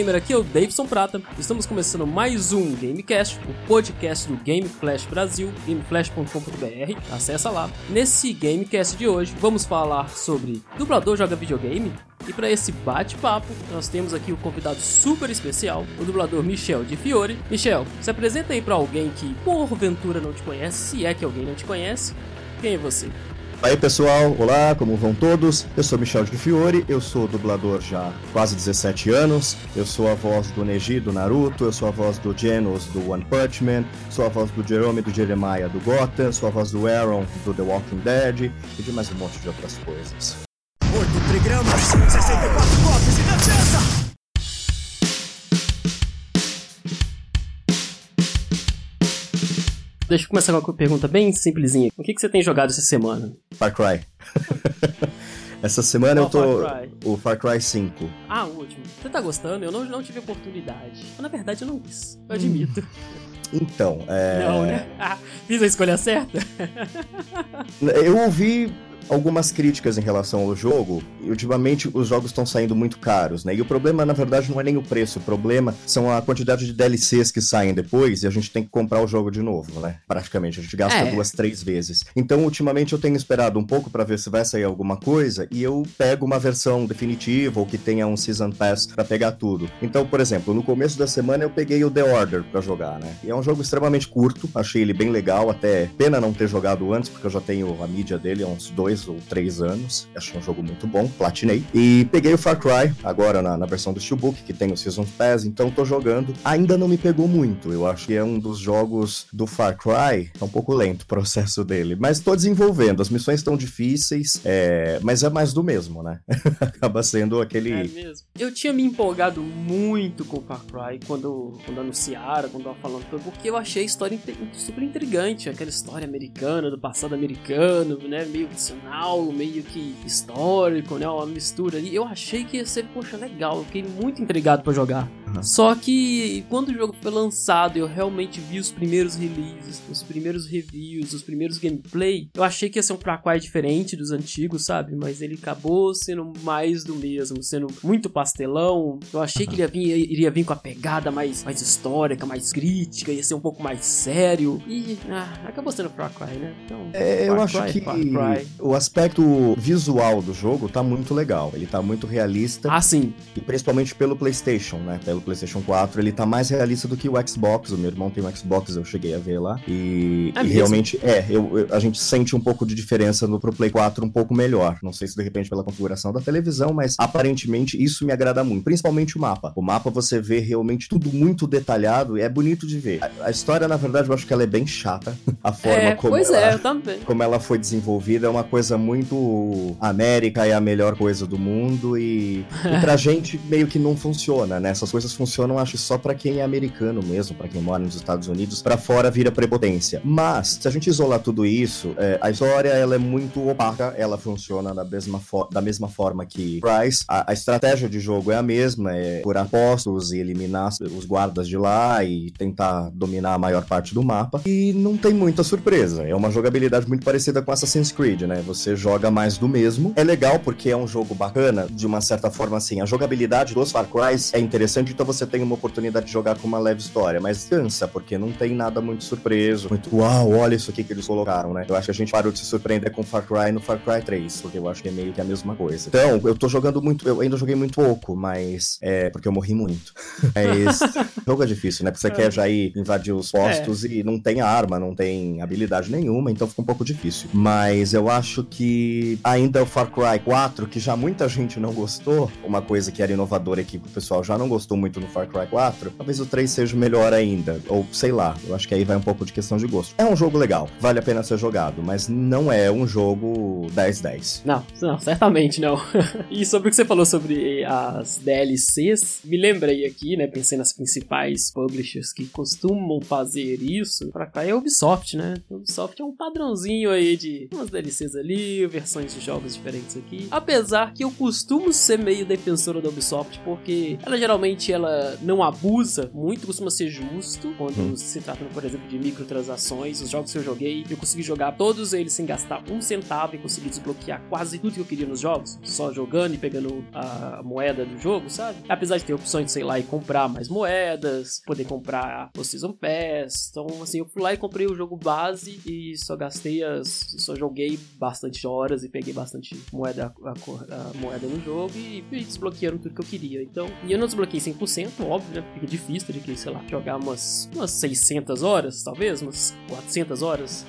Gamer, aqui é o Davidson Prata. Estamos começando mais um Gamecast, o podcast do Game Flash Brasil, gameflash.com.br. Acessa lá. Nesse Gamecast de hoje, vamos falar sobre dublador joga videogame. E para esse bate-papo, nós temos aqui o convidado super especial, o dublador Michel de Fiore. Michel, se apresenta aí para alguém que porventura não te conhece, se é que alguém não te conhece. Quem é você? Aí pessoal, olá, como vão todos? Eu sou Michel de Fiore, eu sou dublador já há quase 17 anos. Eu sou a voz do Neji do Naruto, eu sou a voz do Genos do One Punch Man, sou a voz do Jerome do Jeremiah do Gotham, sou a voz do Aaron do The Walking Dead e de mais um monte de outras coisas. 8 trigramas, 64 golpes e dança! Deixa eu começar com uma pergunta bem simplesinha. O que, que você tem jogado essa semana? Far Cry. Essa semana Qual eu tô. Far Cry? O Far Cry 5. Ah, o último. Você tá gostando? Eu não, não tive oportunidade. Mas, na verdade, eu não quis. Eu admito. Então, é. Não, né? Ah, fiz a escolha certa? Eu ouvi algumas críticas em relação ao jogo, e ultimamente os jogos estão saindo muito caros, né? E o problema, na verdade, não é nem o preço, o problema são a quantidade de DLCs que saem depois e a gente tem que comprar o jogo de novo, né? Praticamente, a gente gasta É. duas, três vezes. Então, ultimamente eu tenho esperado um pouco pra ver se vai sair alguma coisa e eu pego uma versão definitiva ou que tenha um Season Pass pra pegar tudo. Então, por exemplo, no começo da semana eu peguei o The Order pra jogar, né? E é um jogo extremamente curto, achei ele bem legal, até pena não ter jogado antes, porque eu já tenho a mídia dele há uns dois ou três anos. Achei um jogo muito bom, platinei. E peguei o Far Cry, agora na, na versão do Steelbook, que tem o Season Pass, então tô jogando. Ainda não me pegou muito, eu acho que é um dos jogos do Far Cry, é um pouco lento o processo dele, mas tô desenvolvendo, as missões estão difíceis, é, mas é mais do mesmo, né? Acaba sendo aquele... É mesmo. Eu tinha me empolgado muito com o Far Cry quando, quando anunciaram, quando tava falando, porque eu achei a história super intrigante, aquela história americana, do passado americano, né, meio tradicional, meio que histórico, né, uma mistura ali. Eu achei que ia ser, poxa, legal, eu fiquei muito intrigado pra jogar. Uhum. Só que quando o jogo foi lançado, eu realmente vi os primeiros releases, os primeiros reviews, os primeiros gameplay, eu achei que ia ser um Cry diferente dos antigos, sabe? Mas ele acabou sendo mais do mesmo, sendo muito pastelão. Eu achei que ele ia vir, iria vir com a pegada mais, mais histórica, mais crítica, ia ser um pouco mais sério. E ah, acabou sendo Far Cry, né? Então, É, eu acho Cry, que o aspecto visual do jogo tá muito legal. Ele tá muito realista. Ah, sim. E principalmente pelo PlayStation, né? Pelo PlayStation 4, ele tá mais realista do que o Xbox. O meu irmão tem um Xbox, eu cheguei a ver lá. E, É e realmente, é, eu, eu- a gente sente um pouco de diferença no pro Play 4 um pouco melhor. Não sei se de repente pela configuração da televisão, mas aparentemente isso me agrada muito. Principalmente o mapa. O mapa você vê realmente tudo muito detalhado e é bonito de ver. A, a história, na verdade, eu acho que ela é bem chata. A forma É, como pois ela é, como ela foi desenvolvida é uma coisa muito América é a melhor coisa do mundo e, e pra gente meio que não funciona, né? Essas coisas funcionam acho só pra quem é americano mesmo, pra quem mora nos Estados Unidos, Pra fora vira prepotência. Mas se a gente isolar tudo isso, é, a história ela é muito opaca, ela funciona da mesma, da mesma forma que Price. A, a estratégia de jogo é a mesma, é curar postos e eliminar os guardas de lá e tentar dominar a maior parte do mapa. E não tem muita surpresa. É uma jogabilidade muito parecida com Assassin's Creed, né? Você joga mais do mesmo. É legal porque é um jogo bacana, de uma certa forma assim. A jogabilidade dos Far Crys é interessante, então você tem uma oportunidade de jogar com uma leve história. Mas cansa, porque não tem nada muito surpreso. Muito, uau, olha isso aqui que eles colocaram, né? Eu acho que a gente parou de se surpreender com Far Cry no Far Cry 3, porque eu acho que é meio que a mesma coisa. Então, eu tô jogando muito, eu ainda joguei muito pouco, mas é porque eu morri muito. Mas jogo é difícil, né? Porque você quer já ir invadir os postos e não tem arma, não tem habilidade nenhuma, então fica um pouco difícil. Mas eu acho que ainda o Far Cry 4, que já muita gente não gostou, uma coisa que era inovadora e que o pessoal já não gostou muito no Far Cry 4, talvez o 3 seja melhor ainda. Ou sei lá, eu acho que aí vai um pouco de questão de gosto. É um jogo legal, vale a pena ser jogado, mas não é um jogo 10-10. Não, não, certamente não. e sobre o que você falou sobre as DLCs, me lembrei aqui, né? Pensei nas principais publishers que costumam fazer isso. Pra cá é a Ubisoft, né? A Ubisoft é um padrãozinho aí de umas DLCs ali, versões de jogos diferentes aqui. Apesar que eu costumo ser meio defensora da Ubisoft, porque ela geralmente não abusa muito, costuma ser justo quando se trata, por exemplo, de microtransações. Os jogos que eu joguei, eu consegui jogar todos eles sem gastar um centavo e consegui desbloquear quase tudo que eu queria nos jogos, só jogando e pegando a moeda do jogo, sabe? Apesar de ter opções de, sei lá, e comprar mais moedas, poder comprar o Season Pass. Então, assim, eu fui lá e comprei o jogo base e só gastei as. só joguei bastante horas e peguei bastante moeda, a, a moeda no jogo e fui desbloqueando tudo que eu queria. Então, e eu não desbloqueei 100%, óbvio, né? Fica difícil de que, sei lá, jogar umas, umas 600 horas, talvez, umas 400 horas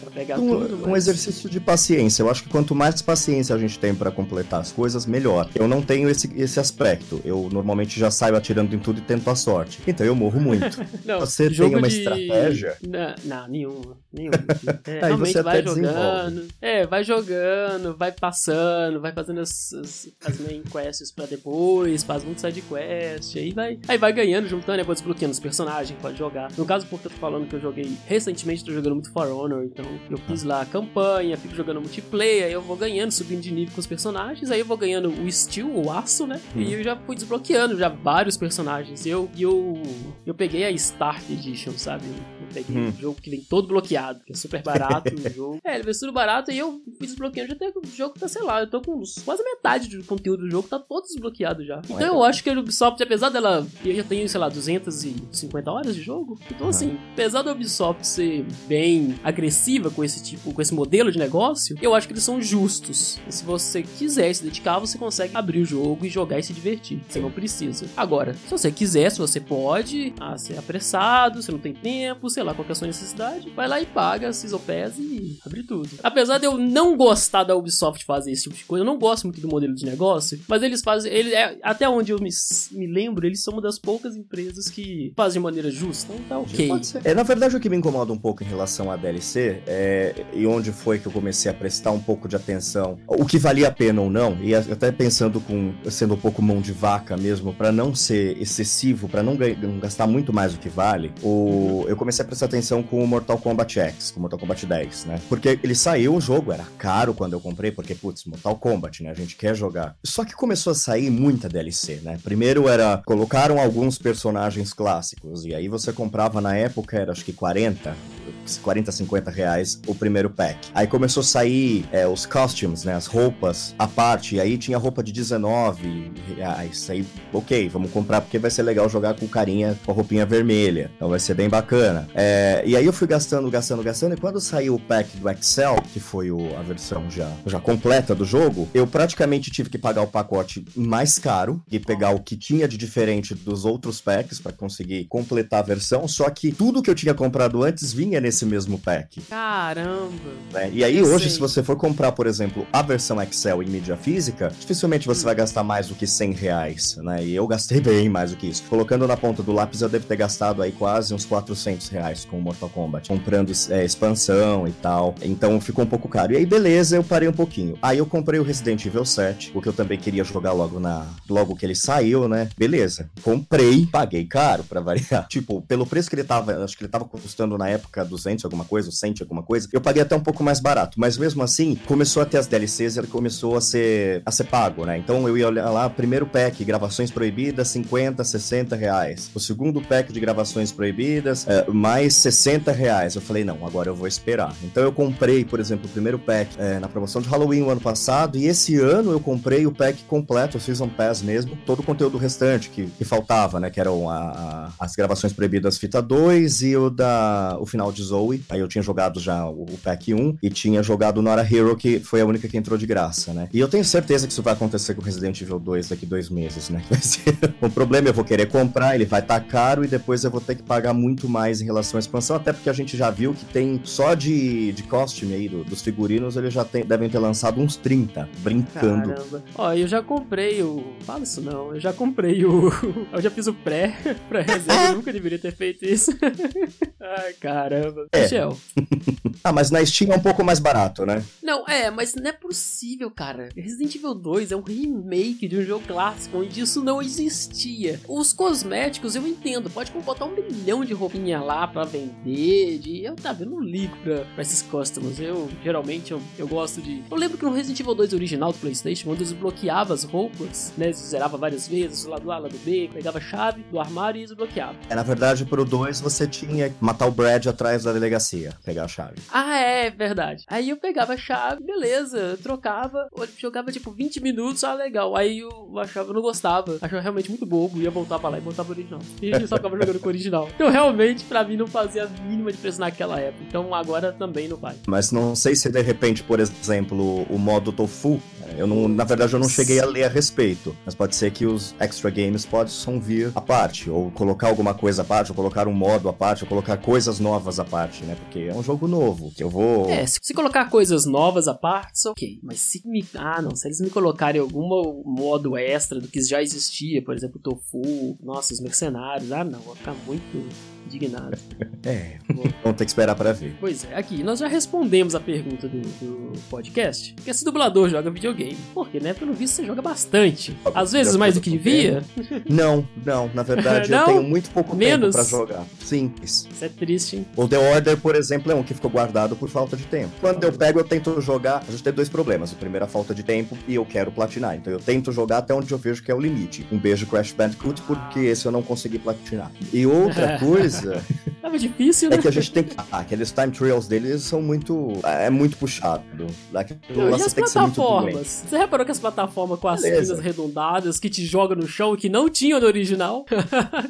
pra pegar um, tudo. um mas- exercício de paciência. Eu acho que quanto mais paciência a gente tem pra completar as coisas, melhor. Eu não tenho esse, esse aspecto. Eu normalmente já saio atirando em tudo e tento a sorte. Então eu morro muito. Não, Você tem uma de- estratégia? Não, não nenhuma. Nenhuma. É, realmente você vai desenvolve. jogando. É, vai jogando, vai passando, vai fazendo as, as, as main quests pra depois, faz muito side quest, aí vai, aí vai ganhando, juntando, vai desbloqueando os personagens, pode jogar. No caso, porque eu tô falando que eu joguei recentemente, tô jogando muito For Honor, então eu fiz lá a campanha, fico jogando multiplayer, aí eu vou ganhando, subindo de nível com os personagens, aí eu vou ganhando o Steel, o aço, né? Hum. E eu já fui desbloqueando já vários personagens. Eu, eu, eu peguei a Start Edition, sabe? Peguei Hum. um jogo que vem todo bloqueado, que é super barato o jogo. É, ele vem tudo barato e eu fui desbloqueando. Já tem o jogo tá, sei lá, eu tô com quase metade do conteúdo do jogo, tá todo desbloqueado já. Então eu acho que a Ubisoft, apesar dela. Eu já tenho, sei lá, 250 horas de jogo. Então, assim, apesar da Ubisoft ser bem agressiva com esse tipo, com esse modelo de negócio, eu acho que eles são justos. E se você quiser se dedicar, você consegue abrir o jogo e jogar e se divertir. Você não precisa. Agora, se você quiser, se você pode, ah, ser apressado, você não tem tempo, sei lá, qual é a sua necessidade, vai lá e paga Pass e abre tudo. Apesar de eu não gostar da Ubisoft fazer esse tipo de coisa, eu não gosto muito do modelo de negócio, mas eles fazem, ele é, até onde eu me, me lembro, eles são uma das poucas empresas que fazem de maneira justa, então tá ok. É, na verdade, o que me incomoda um pouco em relação à DLC é, e onde foi que eu comecei a prestar um pouco de atenção, o que valia a pena ou não, e até pensando com sendo um pouco mão de vaca mesmo, pra não ser excessivo, pra não, não gastar muito mais do que vale, o, eu comecei a prestar atenção com o Mortal Kombat X, com o Mortal Kombat 10, né? Porque ele saiu o jogo, era caro quando eu comprei, porque, putz, Mortal Kombat, né? A gente quer jogar. Só que começou a sair muita DLC, né? Primeiro era, colocaram alguns personagens clássicos, e aí você comprava na época, era acho que 40, 40, 50 reais o primeiro pack. Aí começou a sair é, os costumes, né? As roupas à parte, e aí tinha roupa de 19 reais. Aí, ok, vamos comprar porque vai ser legal jogar com carinha com a roupinha vermelha. Então vai ser bem bacana. É, e aí eu fui gastando, gastando, gastando, e quando saiu o pack do Excel, que foi o- a versão já, já completa do jogo, eu praticamente tive que pagar o pacote mais caro e pegar o que tinha de diferente dos outros packs para conseguir completar a versão. Só que tudo que eu tinha comprado antes vinha nesse mesmo pack. Caramba! né? E aí, hoje, sei. se você for comprar, por exemplo, a versão Excel em mídia física, dificilmente você vai gastar mais do que 100 reais, né? E eu gastei bem mais do que isso. Colocando na ponta do lápis, eu devo ter gastado aí quase uns 400 reais com o Mortal Kombat, comprando é, expansão e tal. Então ficou um pouco caro. E aí, beleza, eu parei um pouquinho. Aí eu comprei o Resident Evil 7, porque eu também queria jogar logo na logo que ele saiu, né? Beleza. Comprei, paguei caro pra variar. Tipo, pelo preço que ele tava, acho que ele tava custando na época 200 alguma coisa, ou 100 alguma coisa, eu paguei até um pouco mais barato, mas mesmo assim, começou a ter as DLCs, ele começou a ser a ser pago, né? Então eu ia olhar lá, primeiro pack, gravações proibidas, 50, 60 reais. O segundo pack de gravações proibidas, é, mais 60 reais. Eu falei, não, agora eu vou esperar. Então eu comprei, por exemplo, o primeiro pack é, na promoção de Halloween o ano passado, e esse ano eu comprei o pack completo, o Season Pass mesmo, todo o conteúdo restante que, que faltava, né? Que eram a- a- as gravações proibidas fita 2 e o da o final de Zoe. Aí eu tinha jogado já o, o pack 1 e tinha jogado o Nora Hero, que foi a única que entrou de graça, né? E eu tenho certeza que isso vai acontecer com Resident Evil 2 daqui dois meses, né? Vai ser um problema, eu vou querer comprar, ele vai estar caro e depois eu vou ter que pagar muito mais em relação à expansão, até porque a gente já viu que tem só de, de costume aí do- dos figurinos, eles já tem- devem ter lançado uns 30, brincando. Caramba. Ó, eu já comprei o. Fala isso não, eu já comprei o. Eu já fiz o pré, pré-reserva, eu nunca deveria ter feito isso. Ai, caramba. É. Ah, mas na Steam é um pouco mais barato, né? Não, é, mas não é possível, cara. Resident Evil 2 é um remake de um jogo clássico onde isso não existia. Os cosméticos eu entendo, pode botar um milhão de roupinha lá pra vender. De... Eu, tá, não ligo pra, pra esses customers. Eu geralmente eu, eu gosto de. Eu lembro que no Resident Evil 2 original do PlayStation, quando eu desbloqueava as roupas, né? Zerava várias vezes, lado A, lado B, pegava a chave do armário e desbloqueava. É, na verdade, pro 2 você tinha que matar o Brad atrás da delegacia, pegar a chave. Ah, é, verdade. Aí eu pegava a chave, beleza, trocava, jogava tipo 20 minutos, ah, legal. Aí eu achava, eu não gostava, achava realmente muito bobo, ia voltar pra lá e voltar pro original. E eu só ficava jogando com o original. Então realmente, pra mim, não fazia a mínima diferença naquela época. Então agora também não faz. Mas não sei se de repente, por exemplo, o modo Tofu, eu não, na verdade eu não cheguei a ler a respeito, mas pode ser que os extra games possam vir à parte, ou colocar alguma coisa à parte, ou colocar um modo à parte, ou colocar coisas novas à parte, né? Porque é um jogo novo, que eu vou. É, se, colocar coisas novas à parte, ok. Mas se me. Ah, não, se eles me colocarem algum modo extra do que já existia, por exemplo, Tofu, nossa, os mercenários, ah não, vou ficar muito indignado. É, vamos ter que esperar para ver. Pois é, aqui nós já respondemos a pergunta do, do podcast. Porque esse dublador joga videogame. Porque, né? Pelo visto você joga bastante. Às vezes mais do que devia. Não, não. Na verdade, Não? eu tenho muito pouco Menos? tempo pra jogar. Simples. Isso é triste, hein? O The Order, por exemplo, é um que ficou guardado por falta de tempo. Quando eu pego, eu tento jogar. A gente tem dois problemas. O primeiro é a falta de tempo e eu quero platinar. Então eu tento jogar até onde eu vejo que é o limite. Um beijo Crash Bandicoot, porque esse eu não consegui platinar. E outra coisa 是 Tava difícil, né? é que a gente tem que. Ah, aqueles time trials deles são muito. É muito puxado. Aquilo Não, e as plataformas? Você reparou que as plataformas com as Beleza. finas arredondadas que te jogam no chão que não tinham no original?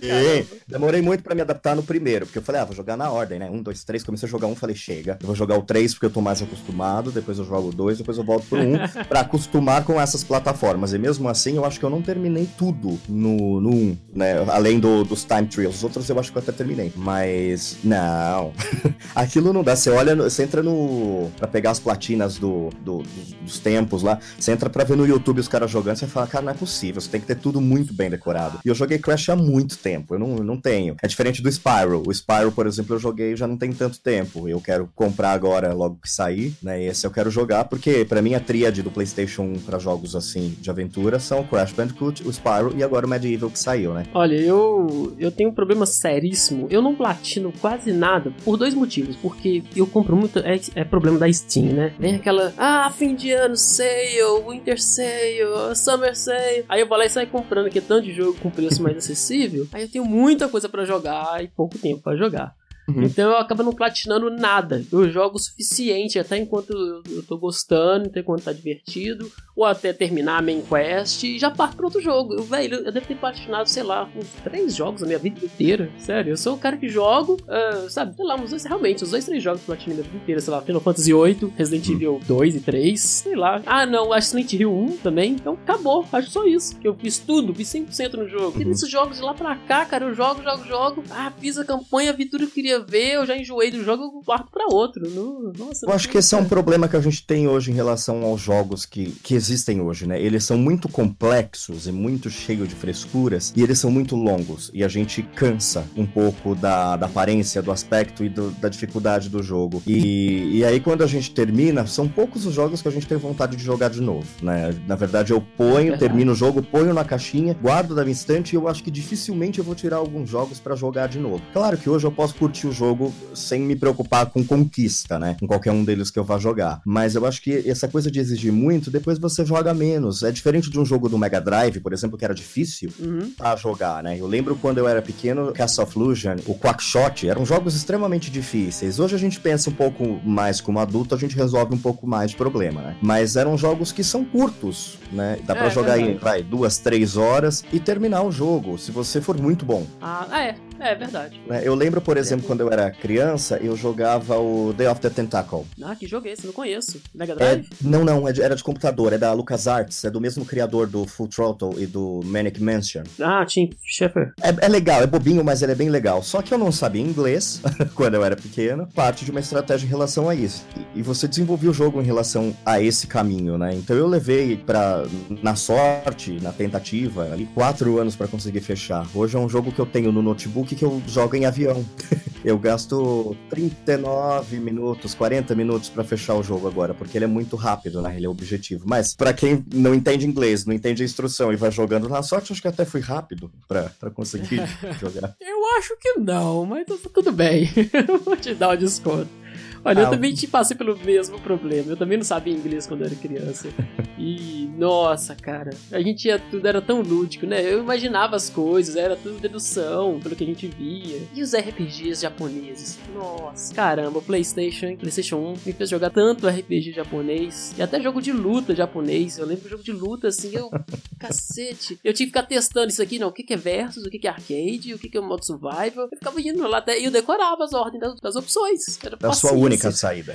E demorei muito pra me adaptar no primeiro, porque eu falei, ah, vou jogar na ordem, né? Um, dois, três. Comecei a jogar um, falei, chega. Eu vou jogar o três porque eu tô mais acostumado, depois eu jogo o dois, depois eu volto pro um, pra acostumar com essas plataformas. E mesmo assim, eu acho que eu não terminei tudo no, no um, né? Além do, dos time trials. Os outros eu acho que eu até terminei. Mas, não. Aquilo não dá. Você olha, você entra no. pra pegar as platinas do, do- dos, dos tempos lá, você entra pra ver no YouTube os caras jogando, você fala, cara, não é possível, você tem que ter tudo muito bem decorado. E eu joguei Crash há muito tempo, eu não, não tenho. É diferente do Spyro. O Spyro, por exemplo, eu joguei já não tem tanto tempo. Eu quero comprar agora logo que sair, né? Esse eu quero jogar, porque pra mim a tríade do PlayStation 1 pra jogos assim de aventura são Crash Bandicoot, o Spyro e agora o Medieval que saiu, né? Olha, eu, eu tenho um problema seríssimo. Eu não platino quase nada por dois motivos. Porque eu compro muito. É, é problema da Steam, né? Vem aquela. Ah, fim de ano, sale, winter sale, summer sale. Aí eu vou lá e saio comprando aqui tanto de jogo com preço mais acessível. Aí eu tenho muita coisa pra jogar e pouco tempo pra jogar. Uhum. Então eu acabo não platinando nada. Eu jogo o suficiente até enquanto eu, tô gostando, até enquanto tá divertido, ou até terminar a main quest e já parto pra outro jogo. Eu, velho, eu devo ter platinado, sei lá, uns três jogos na minha vida inteira. Sério, eu sou o cara que jogo, ah, sabe, sei lá, uns dois, realmente, os dois, três jogos que eu platinei minha vida inteira, sei lá, Final Fantasy VIII, Resident Evil 2 e 3, sei lá. Ah, não, acho Silent Hill 1 também. Então acabou, acho só isso. Que eu fiz tudo, fiz 100% no jogo. E Uhum. desses jogos de lá pra cá, cara, eu jogo, jogo, jogo. Ah, fiz a campanha, vi tudo que eu queria ver, eu já enjoei do jogo, eu parto pra outro. Não- nossa, Eu acho que esse é um problema que a gente tem hoje em relação aos jogos que, que existem hoje, né? Eles são muito complexos e muito cheios de frescuras e eles são muito longos e a gente cansa um pouco da, da aparência, do aspecto e do- da dificuldade do jogo. E, e aí quando a gente termina, são poucos os jogos que a gente tem vontade de jogar de novo, né? Na verdade eu ponho, Verdade. termino o jogo, ponho na caixinha, guardo da minha estante e eu acho que dificilmente eu vou tirar alguns jogos pra jogar de novo. Claro que hoje eu posso curtir o jogo sem me preocupar com conquista, né? Com qualquer um deles que eu vá jogar. Mas eu acho que essa coisa de exigir muito, depois você joga menos. É diferente de um jogo do Mega Drive, por exemplo, que era difícil Uhum. pra jogar, né? Eu lembro quando eu era pequeno, Castle of Illusion, o Quackshot, eram jogos extremamente difíceis. Hoje a gente pensa um pouco mais como adulto, a gente resolve um pouco mais de problema, né? Mas eram jogos que são curtos, né? Dá pra É, jogar aí, verdade. vai, duas, três horas e terminar o jogo, se você for muito bom. Ah, é, é verdade. né? Eu lembro, por exemplo, quando eu era criança, eu jogava o Day of the Tentacle. Ah, que jogo é esse? Não conheço. Mega É, Drive? não, não, é era de computador, é da LucasArts, é do mesmo criador do Full Throttle e do Manic Mansion. Ah, Tim Schafer. É, é legal, é bobinho, mas ele é bem legal. Só que eu não sabia inglês quando eu era pequeno, parte de uma estratégia em relação a isso. E, e você desenvolveu o jogo em relação a esse caminho, né? Então eu levei pra, na sorte, na tentativa, ali, quatro anos pra conseguir fechar. Hoje é um jogo que eu tenho no notebook que, que eu jogo em avião. Eu gasto 39 minutos, 40 minutos para fechar o jogo agora, porque ele é muito rápido, né? Ele é objetivo. Mas para quem não entende inglês, não entende a instrução e vai jogando na sorte, acho que até fui rápido para conseguir jogar. Eu acho que não, mas tudo bem. Vou te dar um desconto. Olha, ah, eu também te passei pelo mesmo problema. Eu também não sabia inglês quando era criança. E, nossa, cara, a gente ia, tudo era tão lúdico, né? Eu imaginava as coisas, era tudo dedução, pelo que a gente via. E os RPGs japoneses? Nossa, caramba, o PlayStation, PlayStation 1 me fez jogar tanto RPG japonês e até jogo de luta japonês. Eu lembro do jogo de luta assim, eu, cacete. Eu tinha que ficar testando isso aqui, não, o que, que é versus, o que, que é arcade, o que, que é modo survival. Eu ficava indo lá até e eu decorava as ordens das, das opções. Era da sua única saída.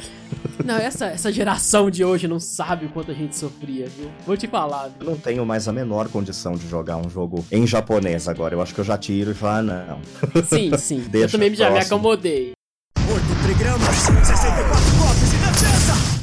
Não, essa, essa geração de hoje não sabe o quanto a gente sofria, viu? Vou te falar. Viu? Eu não tenho mais a menor condição de jogar um jogo em japonês agora. Eu acho que eu já tiro e falo, ah, não. Sim, sim. eu também já me acomodei. 8 trigramas, 64 golpes e dança!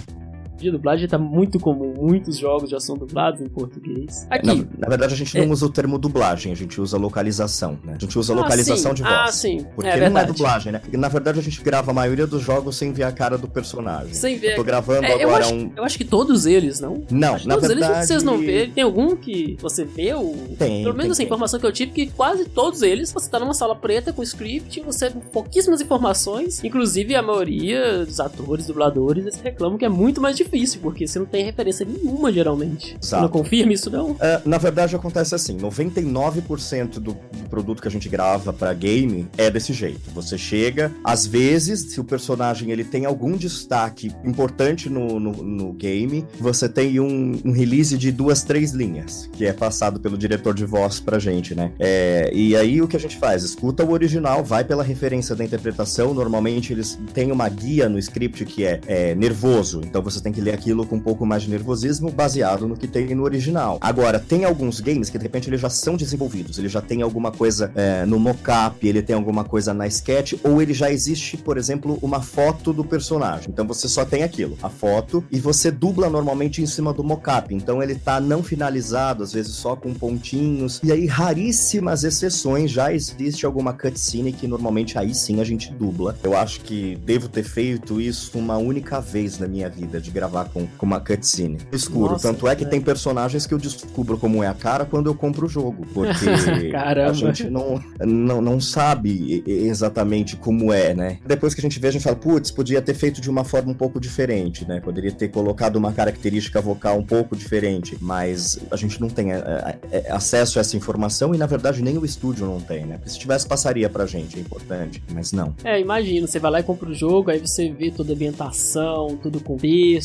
De dublagem tá muito comum. Muitos jogos já são dublados em português. Aqui. Na, na verdade, a gente não é... usa o termo dublagem, a gente usa localização, né? A gente usa ah, localização sim. de voz. Ah, sim. Porque é não é dublagem, né? na verdade, a gente grava a maioria dos jogos sem ver a cara do personagem. Sem ver. Eu tô gravando é, agora eu acho, um. Eu acho que todos eles, não? Não, na todos verdade. Eles, vocês não vê. Tem algum que você vê? O... Tem. Pelo menos tem, a informação que eu tive, que quase todos eles, você tá numa sala preta com script, você tem pouquíssimas informações. Inclusive, a maioria dos atores, dubladores, eles reclamam que é muito mais difícil, porque você não tem referência nenhuma, geralmente. Exato. Você não confirma isso, não? Uh, na verdade, acontece assim: 99% do, do produto que a gente grava para game é desse jeito. Você chega, às vezes, se o personagem ele tem algum destaque importante no, no, no game, você tem um, um, release de duas, três linhas, que é passado pelo diretor de voz pra gente, né? É, e aí o que a gente faz? Escuta o original, vai pela referência da interpretação. Normalmente eles têm uma guia no script que é, é nervoso, então você tem que ler aquilo com um pouco mais de nervosismo baseado no que tem no original. Agora, tem alguns games que de repente eles já são desenvolvidos, ele já tem alguma coisa é, no mockup, ele tem alguma coisa na sketch, ou ele já existe, por exemplo, uma foto do personagem. Então você só tem aquilo, a foto, e você dubla normalmente em cima do mockup. Então ele tá não finalizado, às vezes só com pontinhos. E aí, raríssimas exceções, já existe alguma cutscene que normalmente aí sim a gente dubla. Eu acho que devo ter feito isso uma única vez na minha vida, de gravar com, com uma cutscene. Escuro. Nossa, Tanto é que tem personagens que eu descubro como é a cara quando eu compro o jogo. Porque a gente não, não, não sabe exatamente como é, né? Depois que a gente vê, a gente fala, putz, podia ter feito de uma forma um pouco diferente, né? Poderia ter colocado uma característica vocal um pouco diferente. Mas a gente não tem é, é, é, acesso a essa informação e, na verdade, nem o estúdio não tem, né? Porque se tivesse, passaria pra gente, é importante. Mas não. É, imagina, você vai lá e compra o jogo, aí você vê toda a ambientação, todo o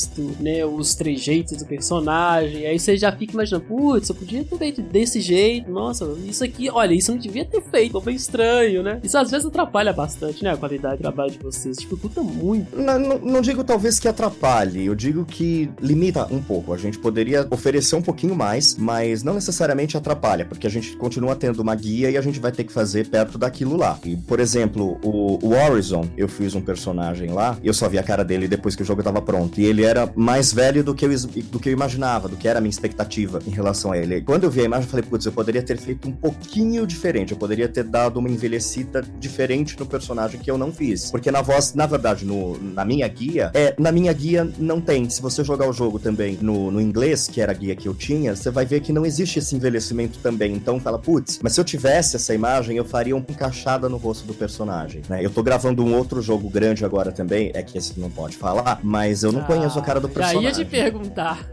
contexto, né? Os três jeitos do personagem. Aí você já fica imaginando, putz, eu podia ter feito desse jeito. Nossa, isso aqui, olha, isso não devia ter feito. Foi estranho, né? Isso às vezes atrapalha bastante, né? A qualidade de trabalho de vocês. Dificulta muito. Não, não, não digo talvez que atrapalhe, eu digo que limita um pouco. A gente poderia oferecer um pouquinho mais, mas não necessariamente atrapalha, porque a gente continua tendo uma guia e a gente vai ter que fazer perto daquilo lá. E, por exemplo, o, o Horizon, eu fiz um personagem lá, eu só vi a cara dele depois que o jogo tava pronto. E ele era mais velho do que eu, do que eu imaginava, do que era a minha expectativa em relação a ele. Quando eu vi a imagem, eu falei, putz, eu poderia ter feito um pouquinho diferente, eu poderia ter dado uma envelhecida diferente no personagem que eu não fiz. Porque na voz, na verdade, no, na minha guia, é, na minha guia não tem. Se você jogar o jogo também no, no inglês, que era a guia que eu tinha, você vai ver que não existe esse envelhecimento também. Então fala, putz, mas se eu tivesse essa imagem, eu faria uma encaixada no rosto do personagem, né? Eu tô gravando um outro jogo grande agora também, é que esse não pode falar, mas eu não ah, conheço a cara do personagem. Já ia te perguntar.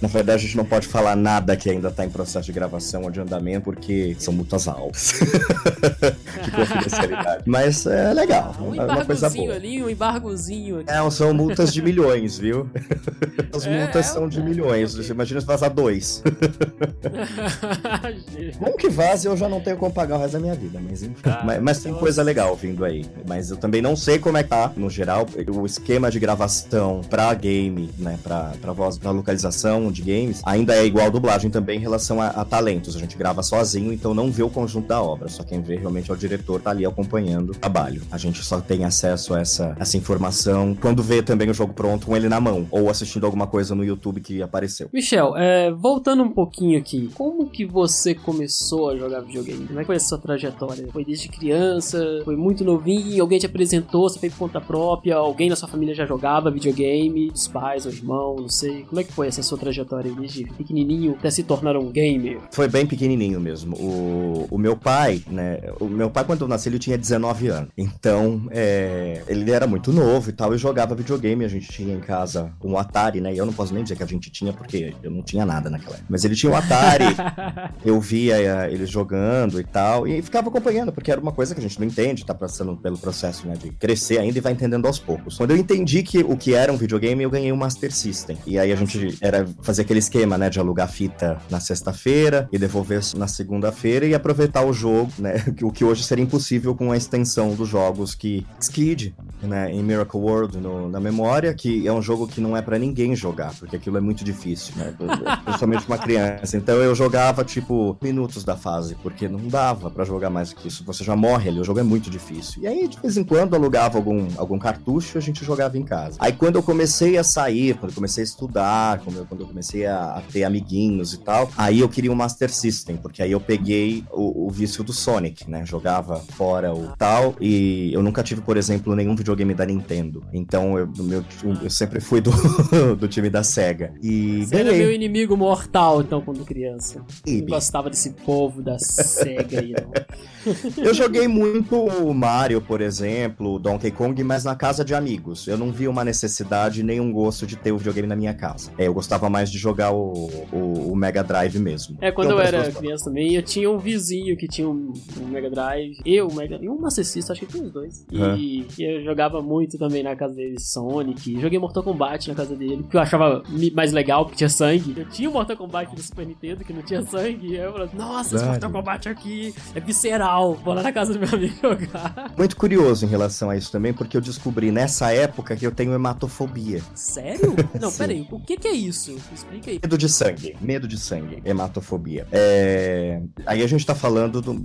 Na verdade, a gente não pode falar nada que ainda tá em processo de gravação ou de andamento, porque são muitas aulas de confidencialidade. Mas é legal. Ah, um é uma coisa boa. ali, um embargozinho aqui. É, são multas de milhões, viu? As é, multas é, são de milhões. Você imagina se vazar dois. Bom que vaze, eu já não tenho como pagar o resto da minha vida, mas enfim. Ah, mas, mas tem coisa legal vindo aí. Mas eu também não sei como é que tá, no geral, o esquema de gravação pra game game, né, pra voz, pra localização de games, ainda é igual a dublagem também em relação a, a, talentos. A gente grava sozinho, então não vê o conjunto da obra, só quem vê realmente é o diretor, tá ali acompanhando o trabalho. A gente só tem acesso a essa, essa informação quando vê também o jogo pronto com ele na mão, ou assistindo alguma coisa no YouTube que apareceu. Michel, é, voltando um pouquinho aqui, como que você começou a jogar videogame? Como é que foi a sua trajetória? Foi desde criança? Foi muito novinho? Alguém te apresentou? Você fez por conta própria? Alguém na sua família já jogava videogame? Os pais, ou irmão, não sei. Como é que foi essa sua trajetória desde pequenininho até se tornar um gamer? Foi bem pequenininho mesmo. O, o meu pai, né? O meu pai, quando eu nasci, ele tinha 19 anos. Então, é, ele era muito novo e tal, e jogava videogame. A gente tinha em casa um Atari, né? E eu não posso nem dizer que a gente tinha, porque eu não tinha nada naquela época. Mas ele tinha um Atari, eu via eh, ele jogando e tal, e ficava acompanhando, porque era uma coisa que a gente não entende, tá passando pelo processo, né, de crescer ainda e vai entendendo aos poucos. Quando eu entendi que o que era um videogame, eu ganhei um Master System. E aí a gente era fazer aquele esquema, né, de alugar fita na sexta-feira e devolver na segunda-feira e aproveitar o jogo, né, o que hoje seria impossível com a extensão dos jogos que Skid, né, em Miracle World no, na memória, que é um jogo que não é para ninguém jogar, porque aquilo é muito difícil, né, principalmente uma criança. Então eu jogava tipo minutos da fase, porque não dava para jogar mais que isso. Você já morre ali, o jogo é muito difícil. E aí de vez em quando alugava algum, algum cartucho a gente jogava em casa. Aí quando eu comecei a sair, quando eu comecei a estudar, quando eu, quando eu comecei a, a, ter amiguinhos e tal, aí eu queria um Master System, porque aí eu peguei o, o vício do Sonic, né? Jogava fora o tal e eu nunca tive, por exemplo, nenhum videogame da Nintendo. Então eu, meu, eu sempre fui do, do time da SEGA. E Você ganhei. era meu inimigo mortal, então, quando criança. Não gostava desse povo da SEGA aí, não. eu joguei muito o Mario, por exemplo, o Donkey Kong, mas na casa de amigos. Eu não vi uma necessidade nem um gosto de ter o videogame na minha casa. É, eu gostava mais de jogar o, o, o Mega Drive mesmo. É, quando então, eu era criança também, eu tinha um vizinho que tinha um, um Mega Drive, eu, Mega, e um Master System, acho que tinha os dois. E, uhum. e, eu jogava muito também na casa dele, Sonic. Joguei Mortal Kombat na casa dele, que eu achava mais legal, porque tinha sangue. Eu tinha o Mortal Kombat do Super Nintendo, que não tinha sangue. E eu falei, nossa, esse Mortal Kombat aqui é visceral vou lá na casa do meu amigo jogar. Muito curioso em relação a isso também, porque eu descobri nessa época que eu tenho hematofobia. Sério? Não, peraí, o que, que é isso? Explica aí. Medo de sangue. Medo de sangue. Hematofobia. É... Aí a gente tá falando do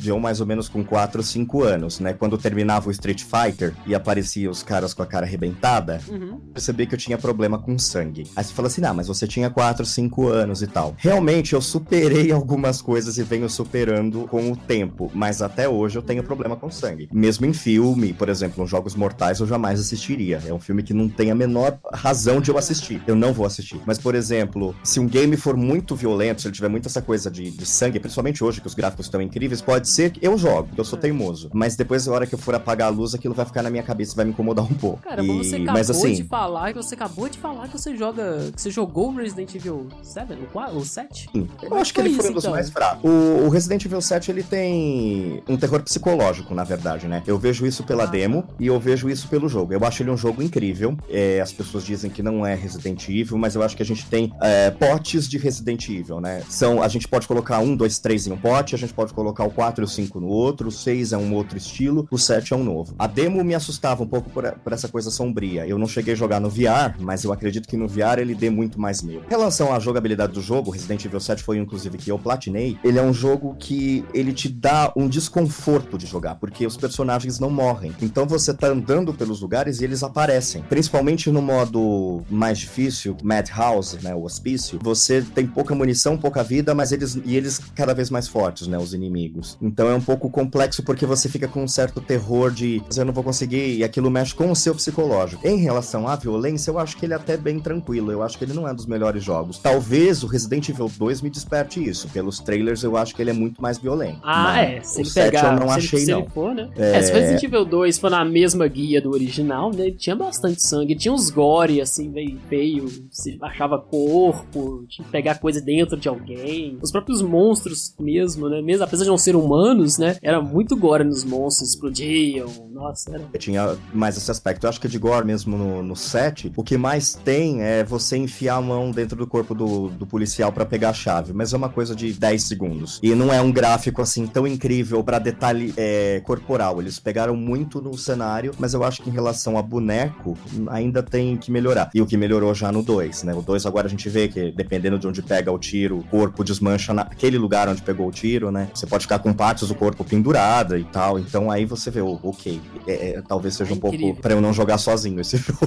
de um mais ou menos com 4 ou 5 anos, né? Quando terminava o Street Fighter e aparecia os caras com a cara arrebentada, uhum. percebi que eu tinha problema com sangue. Aí você fala assim, não, mas você tinha 4, 5 anos e tal. Realmente, eu superei algumas coisas e venho superando com o tempo, mas até hoje eu tenho problema com sangue. Mesmo em filme, por exemplo, nos Jogos Mortais eu jamais assistiria. É um filme que não tem a menor razão de eu assistir. Eu não vou assistir. Mas, por exemplo, se um game for muito violento, se ele tiver muito essa coisa de, de sangue, principalmente hoje que os gráficos estão incríveis, pode ser que eu jogo, eu sou teimoso. Mas depois, na hora que eu for apagar a luz, aquilo vai ficar na minha cabeça e vai me incomodar um pouco. Cara, e... você acabou mas, assim... de falar você acabou de falar que você joga. que você jogou Resident Evil 7? O 7? Sim. Eu acho que ele foi um dos então? mais fracos. O, o, Resident Evil 7 ele tem um terror psicológico, na verdade, né? Eu vejo isso pela ah, demo e eu vejo isso pelo jogo. Eu acho ele um jogo incrível. É, as pessoas dizem que não é Resident Evil, mas eu acho que a gente tem é, potes de Resident Evil, né? São, a gente pode colocar um, dois, três em um pote, a gente pode colocar o 4 e o 5 no outro, o 6 é um outro estilo, o 7 é um novo. A demo me assustava um pouco por, por, essa coisa sombria. Eu não cheguei a jogar no VR, mas eu acredito que no VR ele dê muito mais medo. Em relação à jogabilidade do jogo, Resident Evil 7 foi inclusive que eu platinei, ele é um jogo que ele te dá um desconforto de jogar, porque os personagens não morrem. Então você tá andando pelos lugares e eles aparecem. Principalmente no modo mais difícil, Madhouse, né, o hospício, você tem pouca munição, pouca vida, mas eles e eles cada vez mais fortes, né, os inimigos. Então é um pouco complexo porque você fica com um certo terror de eu não vou conseguir e aquilo mexe com o seu psicológico. Em relação à violência, eu acho que ele é até bem tranquilo. Eu acho que ele não é dos melhores jogos. Talvez o Resident Evil 2 me desperte isso. Pelos trailers, eu acho que ele é muito mais violento. Ah, é. Se ele pegar, eu não se achei, ele, não. Se for, né? É... é, se Resident Evil 2 for na mesma guia do original, né? Ele tinha bastante sangue. Tinha uns gore, assim, meio feio. Se achava corpo, tinha que pegar coisa dentro de alguém. Os próprios monstros mesmo, né? Mesmo apesar de não ser humano humanos, né? Era muito gore nos monstros, explodiam. Nossa, era. Tinha mais esse aspecto. Eu acho que de gore mesmo no, no set, o que mais tem é você enfiar a mão dentro do corpo do, do policial para pegar a chave, mas é uma coisa de 10 segundos. E não é um gráfico assim tão incrível para detalhe é, corporal. Eles pegaram muito no cenário, mas eu acho que em relação a boneco ainda tem que melhorar. E o que melhorou já no 2, né? O 2 agora a gente vê que dependendo de onde pega o tiro, o corpo desmancha naquele lugar onde pegou o tiro, né? Você pode ficar com partes do corpo pendurada e tal. Então aí você vê, oh, ok, é, é, talvez seja É um pouco para eu não jogar sozinho esse jogo.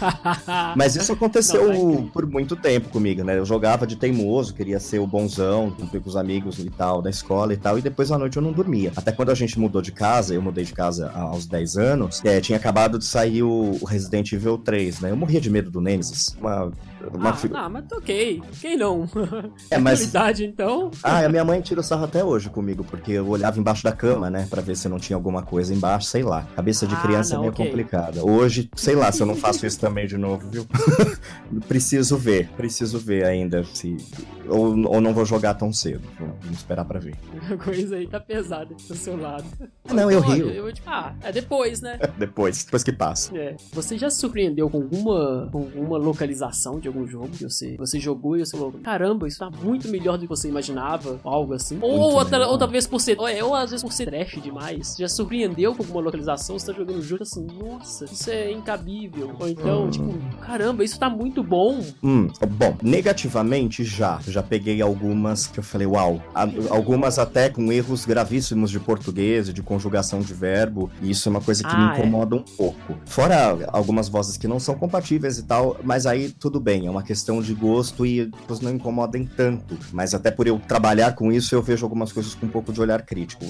Mas isso aconteceu Não, tá por muito tempo comigo, né? Eu jogava de teimoso, queria ser o bonzão, cumprir com os amigos e tal, da escola e tal, e depois à noite eu não dormia. Até quando a gente mudou de casa, eu mudei de casa aos 10 anos, é, tinha acabado de sair o, o Resident Evil 3, né? Eu morria de medo do Nemesis. Uma, uma ah, fi- não, mas tá ok. Quem não? É, mas- Realidade, então. Ah, a minha mãe tira o sarro até hoje comigo, porque eu olhava embaixo da cama, né, Pra ver se não tinha alguma coisa embaixo, sei lá. Cabeça de Ah, criança não, é meio ok. complicada. Hoje, sei lá, se eu não faço isso também de novo, viu? preciso ver, preciso ver ainda se ou, ou não vou jogar tão cedo. Vamos esperar pra ver. A coisa aí tá pesada do seu lado. Não, eu rio. Eu, tipo, ah, é depois, né? Depois, depois que passa. É. Você já se surpreendeu com alguma, com alguma localização de algum jogo que você, você jogou e você falou, caramba, isso tá muito melhor do que você imaginava, ou algo assim? Ou, Muito outra, ou talvez por ser, ou, é, ou às vezes por ser trash demais. Já surpreendeu com alguma localização, você tá jogando um jogo assim, nossa, isso é incabível. Ou então, tipo, caramba, isso tá muito bom. Hum, bom, negativamente já. Já peguei algumas que eu falei, uau. A- Algumas até com erros gravíssimos de português e de conjugação de verbo. E isso é uma coisa que Ah, me é. incomoda um pouco. Fora algumas vozes que não são compatíveis e tal, mas aí tudo bem, é uma questão de gosto e elas não incomodem tanto. Mas até por eu trabalhar com isso, eu vejo algumas coisas com um pouco de olhar crítico.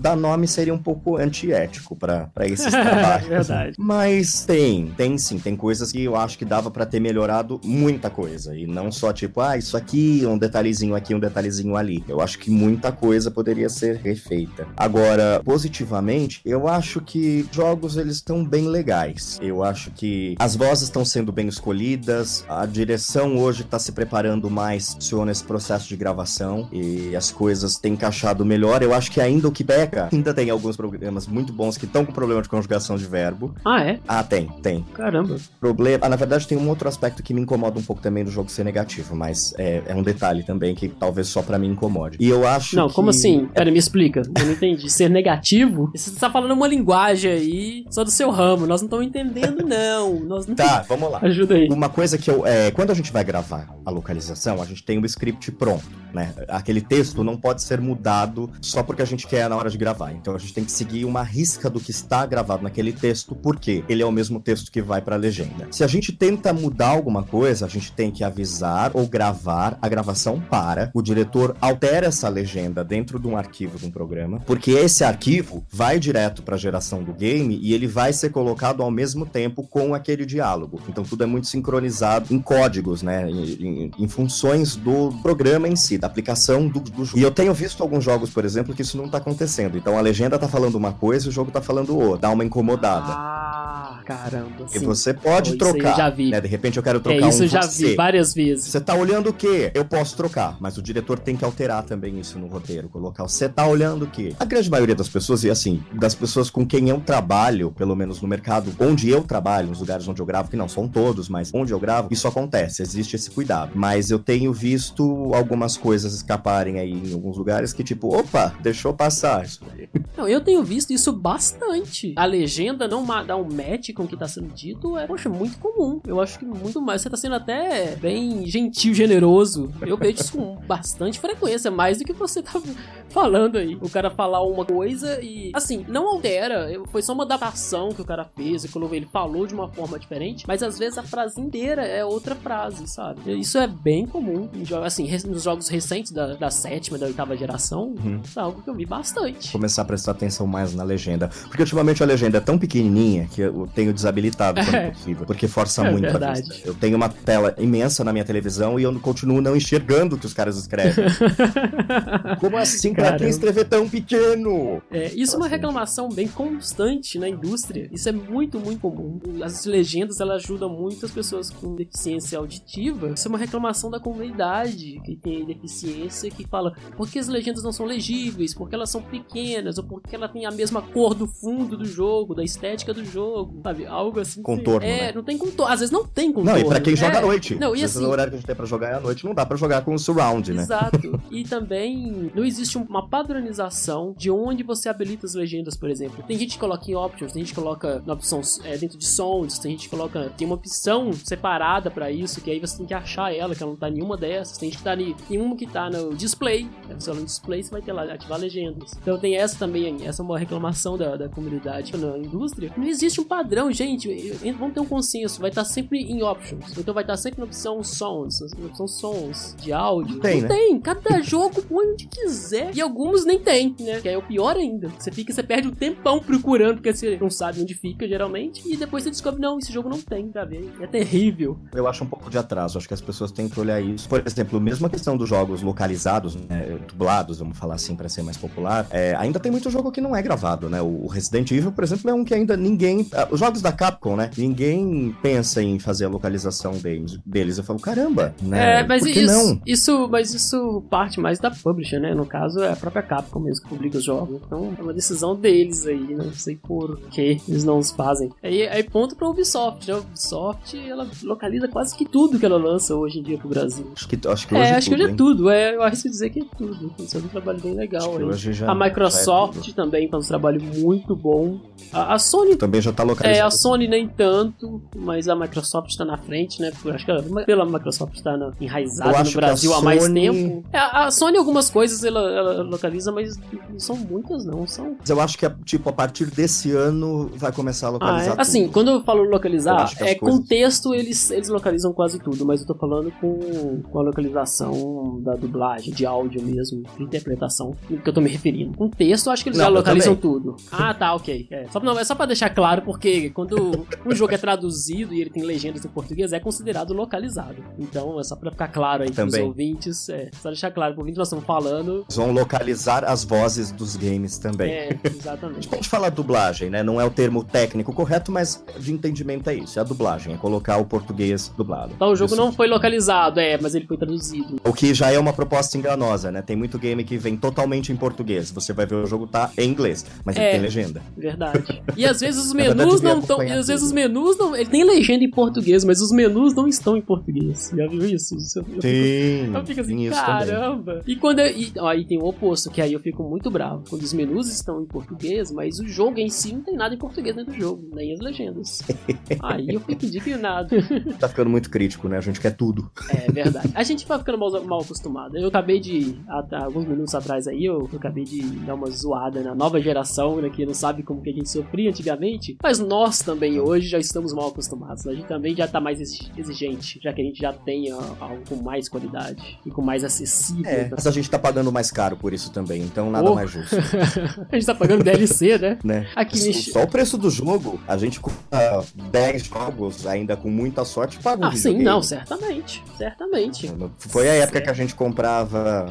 Dar nome seria um pouco antiético pra esses trabalhos. Verdade. Mas tem, tem sim, tem coisas que eu acho que dava pra ter melhorado muita coisa. E não só tipo, ah, isso aqui, um detalhezinho aqui, um detalhezinho ali. Eu acho que muita coisa poderia ser refeita. Agora, positivamente, eu acho que jogos eles estão bem legais. Eu acho que as vozes estão sendo bem escolhidas, a direção hoje tá se preparando mais nesse processo de gravação e as coisas têm encaixado melhor. Eu acho que ainda o que peca, ainda tem alguns programas muito bons que estão com problema de conjugação de verbo. Ah, é? Ah, tem, tem. Caramba. Problema. Ah, na verdade, tem um outro aspecto que me incomoda um pouco também do jogo ser negativo, mas é, é um detalhe também que talvez só pra mim incomode. E eu acho Não, que... como assim? Pera, me explica. Eu não entendi. Ser negativo? Você tá falando uma linguagem aí só do seu ramo. Nós não estamos entendendo, não. Nós não Tá, vamos lá. Ajuda aí. Uma coisa que eu. É, quando a gente vai gravar a localização, a gente tem o script pronto, né? Aquele texto não pode ser mudado só porque a gente quer na hora de gravar. Então a gente tem que seguir uma risca do que está gravado naquele texto, porque ele é o mesmo texto que vai pra legenda. Se a gente tenta mudar alguma coisa, a gente tem que avisar ou gravar, a gravação para, o diretor altera essa legenda dentro de um arquivo de um programa, porque esse arquivo vai direto pra geração do game e ele vai ser colocado ao mesmo tempo com aquele diálogo. Então tudo é muito sincronizado códigos, né? Em, em- em funções do programa em si, da aplicação do, do jogo. E eu tenho visto alguns jogos, por exemplo, que isso não tá acontecendo. Então a legenda tá falando uma coisa e o jogo tá falando outra. Dá uma incomodada. Ah, caramba. e sim. você pode Pô, isso aí eu trocar. já vi. né? De repente eu quero É, trocar isso um eu já você. vi várias vezes. Você tá olhando o quê? Eu posso trocar, mas o diretor tem que alterar também isso no roteiro, colocar. Você tá olhando o quê? A grande maioria das pessoas, e assim, das pessoas com quem eu trabalho, pelo menos no mercado onde eu trabalho, nos lugares onde eu gravo, que não são todos, mas onde eu gravo, isso acontece, existe esse cuidado. Mas eu tenho visto algumas coisas escaparem aí em alguns lugares que, tipo, opa, deixou passar isso aí. Não, eu tenho visto isso bastante. A legenda não dar um match com o que tá sendo dito é, poxa, muito comum. Eu acho que muito mais. Você tá sendo até bem gentil, generoso. Eu vejo isso com bastante frequência, mais do que você tá falando aí. O cara falar uma coisa e. Assim, não altera. Foi só uma adaptação que o cara fez. Ele falou de uma forma diferente, mas às vezes a frase inteira é outra frase, sabe? Isso é bem comum. Em jogos, assim, nos jogos recentes da, da sétima, da oitava geração, Uhum. é algo que eu vi bastante. Começar a prestar atenção mais na legenda. Porque ultimamente a legenda é tão pequenininha que o mantenho desabilitado quando possível, porque força É muito a verdade. vista. Eu tenho uma tela imensa na minha televisão e eu continuo não enxergando o que os caras escrevem. Como assim? Pra que Caramba. escrever tão pequeno? É, isso é uma reclamação bem constante na indústria. Isso é muito, muito comum. As legendas elas ajudam muito as pessoas com deficiência auditiva. Isso é uma reclamação da comunidade que tem deficiência que fala por que as legendas não são legíveis, porque elas são pequenas, ou porque ela tem a mesma cor do fundo do jogo, da estética do jogo, sabe? Algo assim. Contorno, É, né? não tem contorno. Às vezes não tem contorno. Não, e pra quem joga É. à noite. Não, e assim- O horário que a gente tem pra jogar é à noite, não dá pra jogar com o surround, né? Exato. E também não existe uma padronização de onde você habilita as legendas, por exemplo. Tem gente que coloca em options, tem gente que coloca na opção é, dentro de sounds, tem gente que coloca. Tem uma opção separada pra isso, que aí você tem que achar ela, que ela não tá em nenhuma dessas. Tem gente que tá ali, tem uma que tá no display. Né? Você olha no display, você vai ter lá, ativar legendas. Então tem essa também, essa é uma reclamação da, da comunidade na indústria. Não existe um padrão, gente. Vamos ter um consenso. Vai estar sempre em options. Então vai estar sempre na opção sounds, na opção sons de áudio. Tem, não né? tem. Cada jogo põe onde quiser. E alguns nem tem, né? Que é o pior ainda. Você fica, você perde um tempão procurando, porque você não sabe onde fica, geralmente. E depois você descobre, não, esse jogo não tem pra ver. É terrível. Eu acho um pouco de atraso. Acho que as pessoas têm que olhar isso. Por exemplo, mesmo a questão dos jogos localizados, né, dublados, vamos falar assim, pra ser mais popular, é, ainda tem muito jogo que não é gravado, né? O Resident Evil, por exemplo, é um que ainda ninguém. ah, Os jogos da Capcom, né? Ninguém pensa em fazer a localização deles. deles. Eu falo, caramba, né? É, mas Por que isso, não? isso, mas isso parte mais da publisher, né? No caso, é a própria Capcom mesmo que publica os jogos. Então, é uma decisão deles aí, não sei por que eles não os fazem. Aí, aí ponto pra Ubisoft, né? A Ubisoft, ela localiza quase que tudo que ela lança hoje em dia pro Brasil. Acho que, acho que hoje É, acho que tudo, hoje é tudo. É, eu arrisco dizer que é tudo. Isso é um trabalho bem legal que A Microsoft é também faz um trabalho muito bom. A, a Sony Também já tá é, localizado. a Sony nem tanto, mas a Microsoft tá na frente, né? Porque eu acho que ela, pela Microsoft tá Eu enraizada no que a Brasil há mais tempo. É, a Sony, algumas coisas ela, ela localiza, mas não são muitas, não. São. Mas eu acho que, tipo, a partir desse ano vai começar a Ah, localizar é. Assim, quando eu falo Eu localizar, que as é coisas- com texto eles, eles localizam quase tudo, mas eu tô falando com, com a localização da dublagem, de áudio mesmo, de interpretação, que eu tô me referindo. Com texto, eu acho que eles Não, já localizam tudo. Ah, tá, ok. É. Só, não, é só pra deixar claro, porque quando um jogo é traduzido e ele tem legendas em português, é considerado localizado. Então, é só pra ficar claro aí pros Também. ouvintes, é, só deixar claro pro ouvinte, nós estamos falando. Eles vão localizar as vozes dos games também. É, exatamente. A gente fala dublagem, né? Não é o termo técnico correto, mas de entendimento é isso. É a dublagem, é colocar o português dublado. Então, o jogo Isso. não foi localizado, é, mas ele foi traduzido. O que já é uma proposta enganosa, né? Tem muito game que vem totalmente em português. Você vai ver o jogo tá em inglês, mas É. ele tem legenda. Verdade. E às vezes os verdade, menus não estão. E às vezes os menus não. Ele tem legenda em português, mas os menus não estão em português. Já viu isso? Eu, eu fico- Sim. eu fico assim, isso também. caramba. E quando eu, e, ó, aí tem o oposto, que aí eu fico muito bravo. Quando os menus estão em português, mas o jogo em si não tem nada em português dentro do jogo, nem as legendas. aí eu fico indignado. Tá ficando muito crítico, né? A gente quer tudo. É verdade. A gente vai ficando mal, mal acostumado. Eu acabei de, há, alguns minutos atrás aí, eu, eu acabei de dar uma zoada na nova geração, né, que não sabe como que a gente sofria antigamente. Mas nós também hoje já estamos mal acostumados. A gente também já tá mais exi- exigente, já que a gente já tem ó, algo com mais qualidade e com mais acessível. É, mas a gente tá pagando mais caro por isso também, então nada Oh. mais justo, a gente tá pagando DLC, né? né? Aqui me... Só o preço do jogo, a gente compra 10 jogos, ainda com muita sorte, paga um Ah, sim, videogame. não, certamente. Certamente. Foi a época que a gente comprava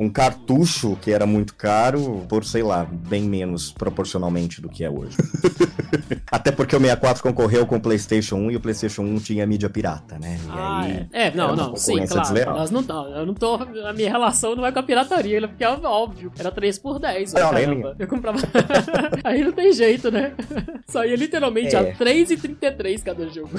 um cartucho que era muito caro por, sei lá, bem menos proporcionalmente do que é hoje. Até porque o 64 concorreu com o PlayStation 1 e o PlayStation 1 tinha mídia pirata, né? E Ah, aí. é. É, não, não, sim, claro. Nós não, não, eu não tô. A minha relação não é com a pirataria, porque é óbvio. Era 3 por 10, ó, Não, nem caramba. Eu comprava. Aí não tem jeito, né? Só ia literalmente É. a 3,33 cada jogo.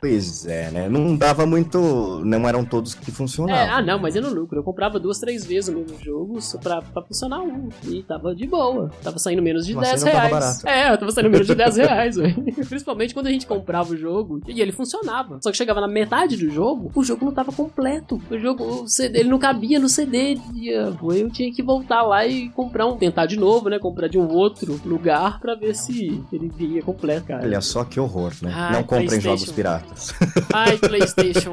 Pois é, né? Não dava muito. Não eram todos que É, funcionavam. ah, não, mas eu no lucro. Eu comprava duas, três vezes o mesmo jogo só pra, pra funcionar um. E tava de boa. Tava saindo menos de Mas 10 assim não tava reais. barato. É, eu tava saindo menos de 10 reais, velho. Principalmente quando a gente comprava o jogo e ele funcionava. Só que chegava na metade do jogo, o jogo não tava completo. O jogo, o CD, ele não cabia no CD. Eu tinha que voltar lá e comprar um, tentar de novo, né? Comprar de um outro lugar pra ver se ele vinha completo, cara. Olha só que horror, né? Ai, não comprem jogos piratas. Ai, PlayStation.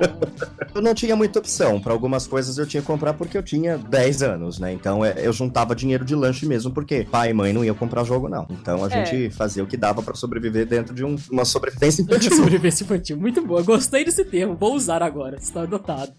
Eu não tinha muita opção. Pra algumas coisas eu tinha que comprar porque eu tinha 10 anos, né? Então é, eu juntava dinheiro de lanche mesmo, porque pai e mãe não iam comprar jogo, não. Então a É. gente fazia o que dava pra sobreviver sobreviver dentro de um- uma sobrevivência infantil. Sobrevivência infantil. Muito boa. Gostei desse termo. Vou usar agora. Está adotado.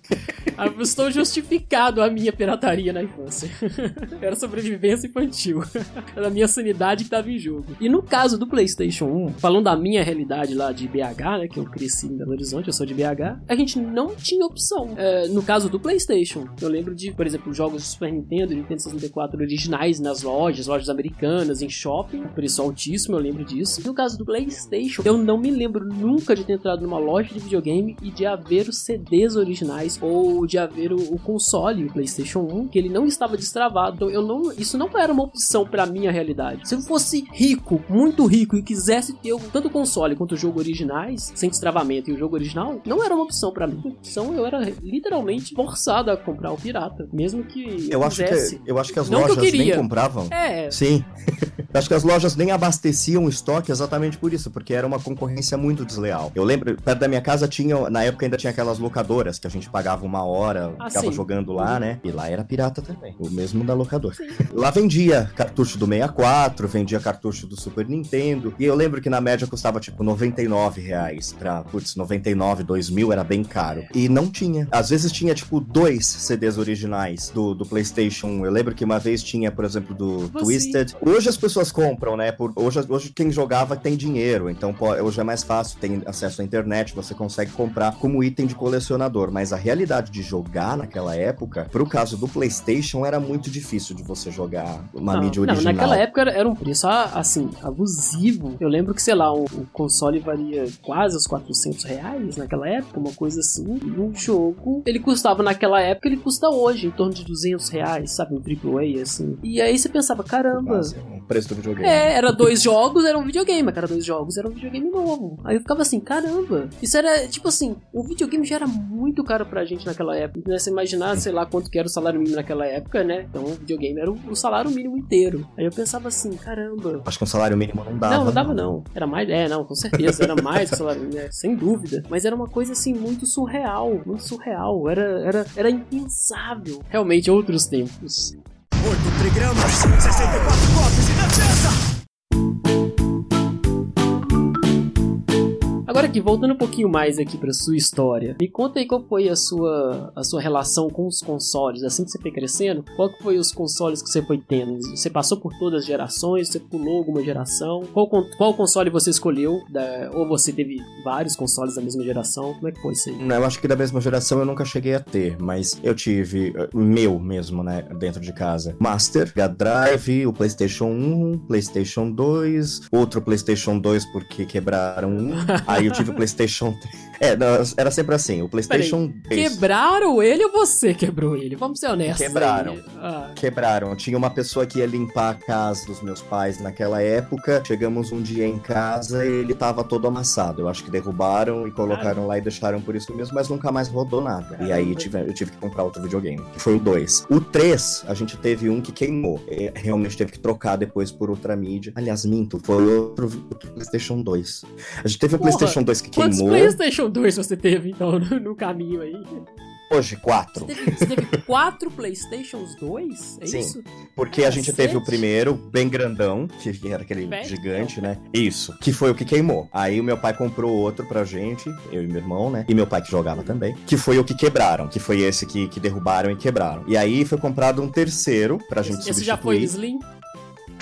Ah, Estou justificado a minha pirataria na infância. Era sobrevivência infantil. Era a minha sanidade que estava em jogo. E no caso do PlayStation 1, falando da minha realidade lá de BH, né? Que eu cresci em Belo Horizonte, eu sou de BH, a gente não tinha opção. É, no caso do PlayStation, eu lembro de, por exemplo, jogos do Super Nintendo, Nintendo 64 originais nas lojas, lojas americanas, em shopping, preço altíssimo, eu lembro disso. No caso do PlayStation, eu não me lembro nunca de ter entrado numa loja de videogame e de haver os CDs originais ou de haver o, o console, o PlayStation 1, que ele não estava destravado. Então, eu não, isso não era uma opção pra minha realidade. Se eu fosse rico, muito rico e quisesse ter tanto o console quanto o jogo originais, sem destravamento e o jogo original, não era uma opção pra mim. Então eu era literalmente forçado a comprar o pirata, mesmo que eu, Eu acho, quisesse. que, eu acho que as Não que lojas nem queria. compravam. É, Sim. Acho que as lojas nem abasteciam o estoque exatamente por isso, porque era uma concorrência muito desleal. Eu lembro, perto da minha casa tinha, na época ainda tinha aquelas locadoras que a gente pagava uma hora, Ah, ficava sim. jogando lá, né? E lá era pirata também, o mesmo da locadora. Lá vendia cartucho do 64, vendia cartucho do Super Nintendo, e eu lembro que na média custava tipo 99 reais pra, putz, 99, 2000 era bem caro. E não tinha. Às vezes tinha tipo dois CDs originais do, do PlayStation 1. Eu lembro que uma vez tinha, por exemplo, do Como Twisted. Hoje as pessoas compram, né? Por, hoje, hoje quem jogava tem dinheiro, então pô, hoje é mais fácil, tem acesso à internet, você consegue comprar como item de colecionador. Mas a realidade de jogar naquela época, pro caso do PlayStation, era muito difícil de você jogar uma não, mídia não, original. naquela época era, um preço ah, assim, abusivo. Eu lembro que, sei lá, o, o console valia quase os 400 reais naquela época, uma coisa assim. E um jogo, ele custava naquela época, ele custa hoje em torno de 200 reais, sabe? Um AAA, assim. E aí você pensava, caramba. Preço do videogame. É, era dois jogos, era um videogame. A cada dois jogos era um videogame novo. Aí eu ficava assim, caramba. Isso era, tipo assim, o videogame já era muito caro pra gente naquela época. Né? Você imaginar, sei lá, quanto que era o salário mínimo naquela época, né? Então o videogame era o, o salário mínimo inteiro. Aí eu pensava assim, caramba. Acho que um salário mínimo não dava. não, não dava não. Era mais, é, não, com certeza. Era mais que o salário mínimo, é, sem dúvida. Mas era uma coisa assim, muito surreal. Muito surreal. Era, era, era impensável. Realmente, outros tempos. 8 trigramas, 64 golpes e defesa! Agora aqui, voltando um pouquinho mais aqui pra sua história, me conta aí qual foi a sua, a sua relação com os consoles, assim que você foi crescendo, qual que foi os consoles que você foi tendo? Você passou por todas as gerações, você pulou alguma geração? Qual, qual console você escolheu? Da- ou você teve vários consoles da mesma geração? Como é que foi isso aí? Não, eu acho que da mesma geração eu nunca cheguei a ter, mas eu tive eh, meu mesmo, né, dentro de casa. Master, Mega Drive, o PlayStation 1, PlayStation 2, outro PlayStation 2 porque quebraram um. Aí eu tive o PlayStation 3. É, era sempre assim, o PlayStation 2. Quebraram ele ou você quebrou ele? Vamos ser honestos. Quebraram. Ah, Quebraram. Tinha uma pessoa que ia limpar a casa dos meus pais naquela época. Chegamos um dia em casa e ele tava todo amassado. Eu acho que derrubaram e colocaram lá e deixaram por isso mesmo, mas nunca mais rodou nada. E aí tive- eu tive que comprar outro videogame, que foi o 2. O 3, a gente teve um que queimou. E realmente teve que trocar depois por outra mídia. Aliás, minto, foi outro, outro PlayStation 2. A gente teve o PlayStation 2 que quantos queimou. PlayStation 2 você teve, então, no, no caminho aí? Hoje, quatro. Você teve, você teve quatro PlayStations 2? É Sim. isso? Porque a gente Cacete. teve o primeiro, bem grandão, que era aquele gigante, né? Isso. Que foi o que queimou. Aí o meu pai comprou outro pra gente, eu e meu irmão, né? E meu pai que jogava também. Que foi o que quebraram, que foi esse que, que derrubaram e quebraram. E aí foi comprado um terceiro pra gente Esse substituir. já foi Slim?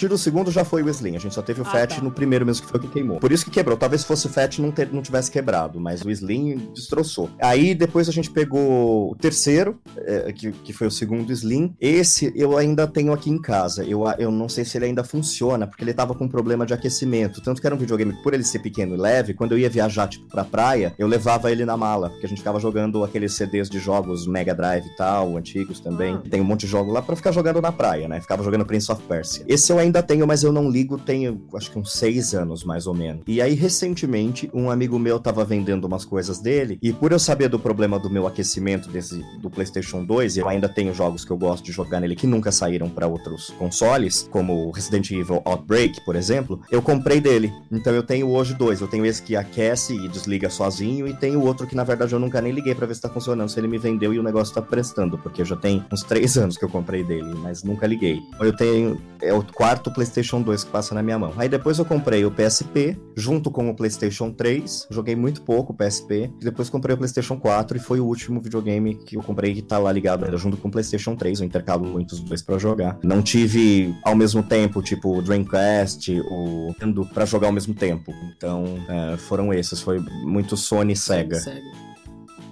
Tiro o segundo já foi o Slim. A gente só teve o Ah, Fat tá. no primeiro mesmo, que foi o que queimou. Por isso que quebrou. Talvez se fosse o Fat não, ter- não tivesse quebrado, mas o Slim destroçou. Aí depois a gente pegou o terceiro, é, que, que foi o segundo Slim. Esse eu ainda tenho aqui em casa. Eu, eu não sei se ele ainda funciona, porque ele tava com problema de aquecimento. Tanto que era um videogame, que, por ele ser pequeno e leve, quando eu ia viajar, tipo, pra praia, eu levava ele na mala, porque a gente ficava jogando aqueles CDs de jogos Mega Drive e tal, antigos também. Ah. Tem um monte de jogo lá pra ficar jogando na praia, né? Ficava jogando Prince of Persia. Esse eu ainda tenho, mas eu não ligo, tenho acho que uns seis anos, mais ou menos. E aí, recentemente, um amigo meu tava vendendo umas coisas dele, e por eu saber do problema do meu aquecimento desse, do PlayStation 2, e eu ainda tenho jogos que eu gosto de jogar nele que nunca saíram pra outros consoles, como Resident Evil Outbreak, por exemplo, eu comprei dele. Então eu tenho hoje dois. Eu tenho esse que aquece e desliga sozinho, e tenho outro que na verdade eu nunca nem liguei pra ver se tá funcionando, se ele me vendeu e o negócio tá prestando, porque já tem uns três anos que eu comprei dele, mas nunca liguei. Eu tenho é o quarto PlayStation 2 que passa na minha mão. Aí depois eu comprei o PSP, junto com o PlayStation 3. Joguei muito pouco o PSP. Depois comprei o PlayStation 4 e foi o último videogame que eu comprei que tá lá ligado era junto com o PlayStation 3. Eu intercalo muito os dois pra jogar. Não tive ao mesmo tempo, tipo, o Dreamcast, o Nintendo pra jogar ao mesmo tempo. Então, é, foram esses. Foi muito Sony e Sega. Sega.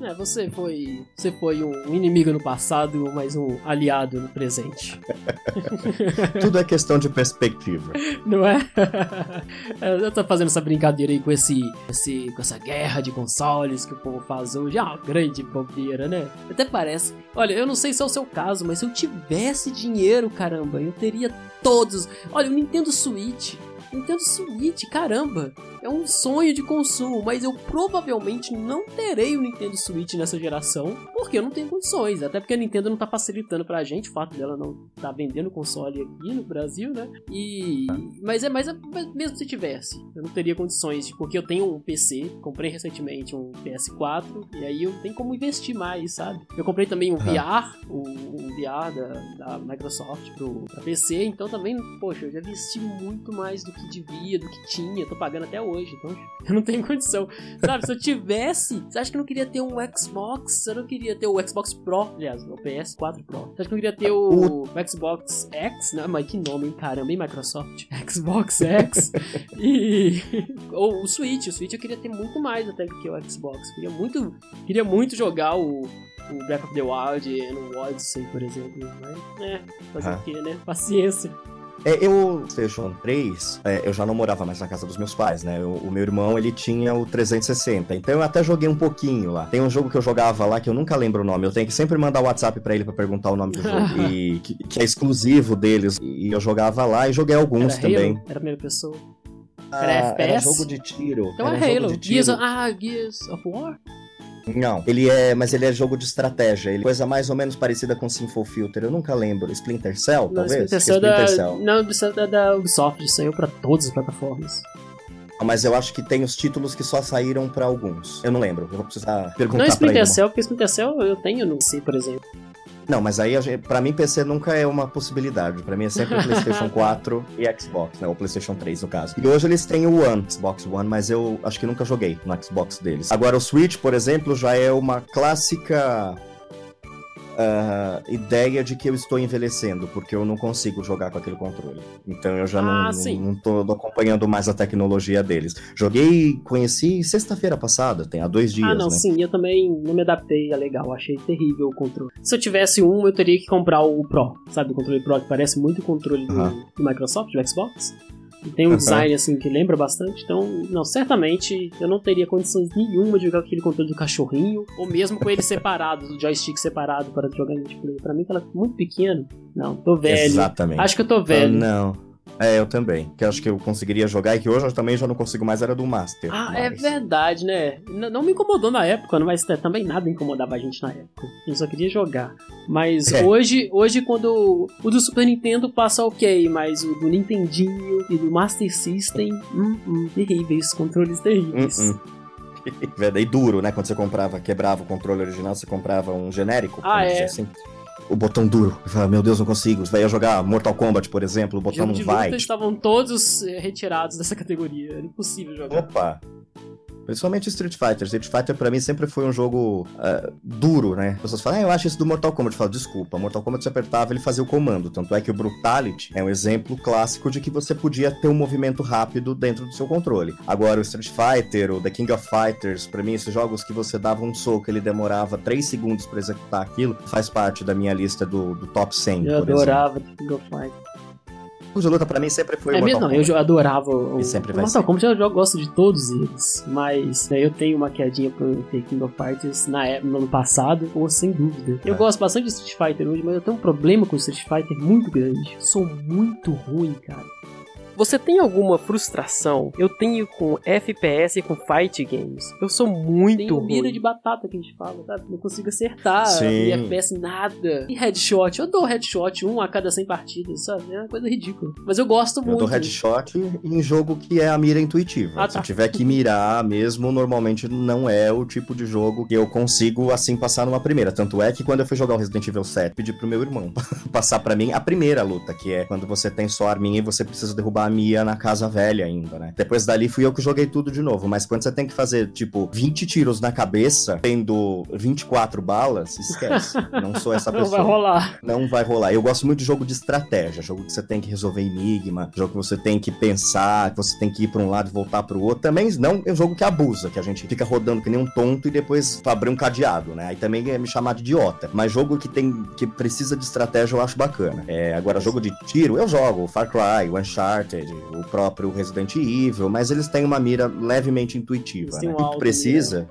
É, você foi. Você foi um inimigo no passado, mas um aliado no presente. Tudo é questão de perspectiva. Não é? Eu tô fazendo essa brincadeira aí com esse, esse. com essa guerra de consoles que o povo faz hoje. É uma grande bobeira, né? Até parece. Olha, eu não sei se é o seu caso, mas se eu tivesse dinheiro, caramba, eu teria todos. Olha, o Nintendo Switch. Nintendo Switch, caramba, é um sonho de consumo, mas eu provavelmente não terei o Nintendo Switch nessa geração, porque eu não tenho condições, até porque a Nintendo não tá facilitando pra gente o fato dela não tá vendendo console aqui no Brasil, né? E mas é mais mesmo se tivesse, eu não teria condições, porque eu tenho um PC, comprei recentemente um PS4 e aí eu tenho como investir mais, sabe? Eu comprei também um. VR, o, um VR da, da Microsoft pro pra PC, então também, poxa, eu já investi muito mais do que devia, do que tinha, tô pagando até hoje, então eu não tenho condição. Sabe, se eu tivesse, você acha que eu não queria ter um Xbox? Eu não queria ter o Xbox Pro, aliás, o PS4 Pro. Você acha que eu não queria ter o, o Xbox X? Não, mas que nome, hein, caramba, hein, Microsoft? Xbox X e... Ou o Switch, o Switch eu queria ter muito mais até do que o Xbox. Queria muito, queria muito jogar o o Breath of the Wild no Odyssey, por exemplo. Mas, é, fazer ah. o quê, né? Paciência. É, eu, PlayStation 3, é, eu já não morava mais na casa dos meus pais, né? Eu, o meu irmão, ele tinha o 360, então eu até joguei um pouquinho lá. Tem um jogo que eu jogava lá que eu nunca lembro o nome, eu tenho que sempre mandar o WhatsApp para ele para perguntar o nome do jogo, e, que, que, é exclusivo deles, e eu jogava lá e joguei alguns era também. Halo? Era a primeira pessoa? Ah, era FPS? Era jogo de tiro. Então era é Halo. Gears ah, Gears of War? Não, ele é, mas ele é jogo de estratégia. Ele é coisa mais ou menos parecida com Sinful Filter. Eu nunca lembro. Splinter Cell, não, talvez? Splinter Cell, Splinter da, Cell. Não, Splinter é da Ubisoft, saiu para todas as plataformas. Mas eu acho que tem os títulos que só saíram para alguns. Eu não lembro. Eu vou precisar perguntar Não é Splinter Cell, porque Splinter Cell eu tenho no C, por exemplo. Não, mas aí para mim PC nunca é uma possibilidade. Para mim é sempre PlayStation 4 e Xbox, né? Ou PlayStation 3 no caso. E hoje eles têm o One, Xbox One, mas eu acho que nunca joguei no Xbox deles. Agora o Switch, por exemplo, já é uma clássica uh, ideia de que eu estou envelhecendo, porque eu não consigo jogar com aquele controle. Então eu já ah, não, tô acompanhando mais a tecnologia deles. Joguei, conheci sexta-feira passada, tem há dois dias. Ah, não, né? sim, eu também não me adaptei, é legal, achei terrível o controle. Se eu tivesse um, eu teria que comprar o Pro, sabe? O controle Pro que parece muito o controle do, do Microsoft, do Xbox. Tem um uhum. design assim que lembra bastante, então, não, certamente eu não teria condições nenhuma de jogar aquele controle do cachorrinho, ou mesmo com ele separado, do joystick separado para jogar multiplayer. Pra mim, tá muito pequeno. Não, tô velho. Exatamente. Acho que eu tô velho. Ah, não. É, eu também. Que acho que eu conseguiria jogar e que hoje eu também já não consigo mais, era do Master. Ah, é mas... é verdade, né? N não me incomodou na época, mas também nada incomodava a gente na época. A gente só queria jogar. Mas é. hoje, hoje, quando o do Super Nintendo passa ok, mas o do Nintendinho e do Master System, hum, hum, terríveis, controles terríveis. Hum, hum. e duro, né? Quando você comprava, quebrava o controle original, você comprava um genérico. Ah, é. Assim o botão duro. Fala, meu Deus, não consigo. Você vai jogar Mortal Kombat, por exemplo, o botão não vai. estavam todos eh, retirados dessa categoria. Era impossível jogar. Opa! Principalmente Street Fighter. Street Fighter pra mim sempre foi um jogo uh, duro, né? As pessoas falam, ah, eu acho isso do Mortal Kombat. Eu falo, desculpa, Mortal Kombat você apertava ele fazia o comando. Tanto é que o Brutality é um exemplo clássico de que você podia ter um movimento rápido dentro do seu controle. Agora, o Street Fighter, o The King of Fighters, pra mim, esses jogos que você dava um soco ele demorava 3 segundos para executar aquilo, faz parte da minha lista do, do top 100. Eu adorava The King of Fighters jogos de luta pra mim sempre foi é o Mortal mesmo, não, eu adorava o, e sempre vai Mortal Kombat, eu, eu gosto de todos eles, mas né, eu tenho uma quedinha pro The King of Fighters na, no ano passado, ou sem dúvida. Eu é. gosto bastante de Street Fighter hoje, mas eu tenho um problema com o Street Fighter muito grande. Sou muito ruim, cara. Você tem alguma frustração? Eu tenho com FPS e com fight games. Eu sou muito mira ruim. de batata que a gente fala, sabe? Não consigo acertar Sim. e FPS nada. E headshot, eu dou headshot um a cada 100 partidas, sabe? É uma coisa ridícula. Mas eu gosto Eu muito. dou headshot em jogo que é a mira intuitiva. Ah, Se tá. eu tiver que mirar mesmo, normalmente não é o tipo de jogo que eu consigo assim passar numa primeira. Tanto é que quando eu fui jogar o Resident Evil 7, pedi pro meu irmão passar pra mim a primeira luta, que é quando você tem só a arminha e você precisa derrubar a Mia na casa velha ainda, né? Depois dali fui eu que joguei tudo de novo, mas quando você tem que fazer, tipo, 20 tiros na cabeça, tendo 24 balas, esquece. não sou essa Não pessoa. vai rolar. Não vai rolar. Eu gosto muito de jogo de estratégia, jogo que você tem que resolver enigma, jogo que você tem que pensar, que você tem que ir pra um lado e voltar pro outro. Também não é um jogo que abusa, que a gente fica rodando que nem um tonto e depois abrir um cadeado, né? Aí também é me chamar de idiota. Mas jogo que tem que precisa de estratégia eu acho bacana. É, agora jogo de tiro eu jogo, Far Cry, o O próprio Resident Evil, mas eles têm uma mira levemente intuitiva, né? O que alvo, precisa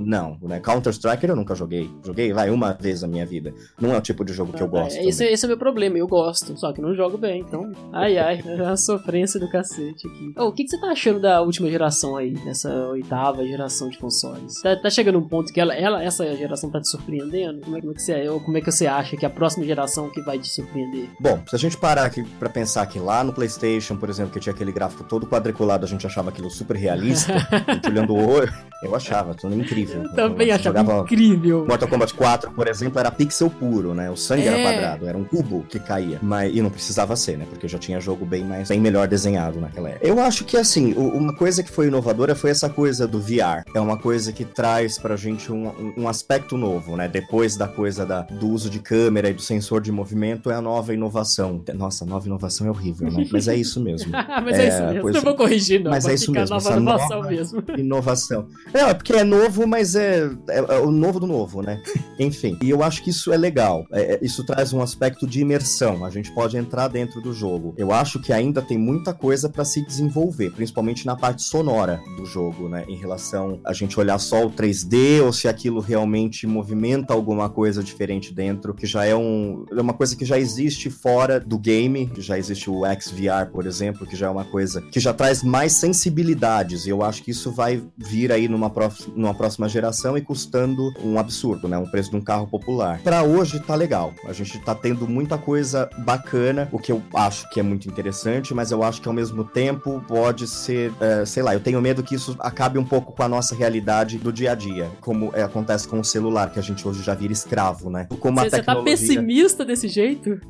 não, né? Counter-Strike eu nunca joguei. Joguei, vai, uma vez na minha vida. Não é o tipo de jogo que eu gosto. É, esse, esse é o meu problema, eu gosto. Só que não jogo bem, então. Ai, ai, é uma sofrência do cacete aqui. Ô, o que, que você tá achando da última geração aí? Dessa oitava geração de consoles? Tá, tá chegando um ponto que ela, ela, essa geração tá te surpreendendo? Como é, como é que você, ou como é que você acha que a próxima geração que vai te surpreender? Bom, se a gente parar aqui pra pensar que lá no PlayStation, por exemplo, que tinha aquele gráfico todo quadriculado, a gente achava aquilo super realista, a gente olhando o olho, eu achava tudo incrível. Eu também Eu achava jogava incrível. Mortal Kombat 4, por exemplo, era pixel puro, né? O sangue É. era quadrado, era um cubo que caía. Mas, e não precisava ser, né? Porque já tinha jogo bem mais bem melhor desenhado naquela época. Eu acho que, assim, uma coisa que foi inovadora foi essa coisa do VR. É uma coisa que traz pra gente um, um- aspecto novo, né? Depois da coisa da, do uso de câmera e do sensor de movimento, é a nova inovação. Nossa, nova inovação é horrível, né? Mas é isso mesmo. Mas é, É, isso mesmo. pois- Não vou corrigir, não. Mas Vai é isso mesmo, nova inovação nova- mesmo. Inovação. Não, é porque é novo, mas é, é- é o novo do novo, né? Enfim. E eu acho que isso é legal. É- é- isso traz um aspecto de imersão. A gente pode entrar dentro do jogo. Eu acho que ainda tem muita coisa pra se desenvolver, principalmente na parte sonora do jogo, né? Em relação a gente olhar só o 3D ou se aquilo realmente movimenta alguma coisa diferente dentro, que já é, um, é uma coisa que já existe fora do game, que já existe o XVR, por exemplo, que já é uma coisa que já traz mais sensibilidades. E eu acho que isso vai vir aí numa, próxima- numa próxima geração e custando um absurdo, né? Um preço de um carro popular. Pra hoje tá legal. A gente tá tendo muita coisa bacana, o que eu acho que é muito interessante, mas eu acho que ao mesmo tempo pode ser, é, sei lá, eu tenho medo que isso acabe um pouco com a nossa realidade do dia a dia, como é, acontece com o celular, que a gente hoje já vira escravo, né? Como a Você, você tá tecnologia... pessimista desse jeito?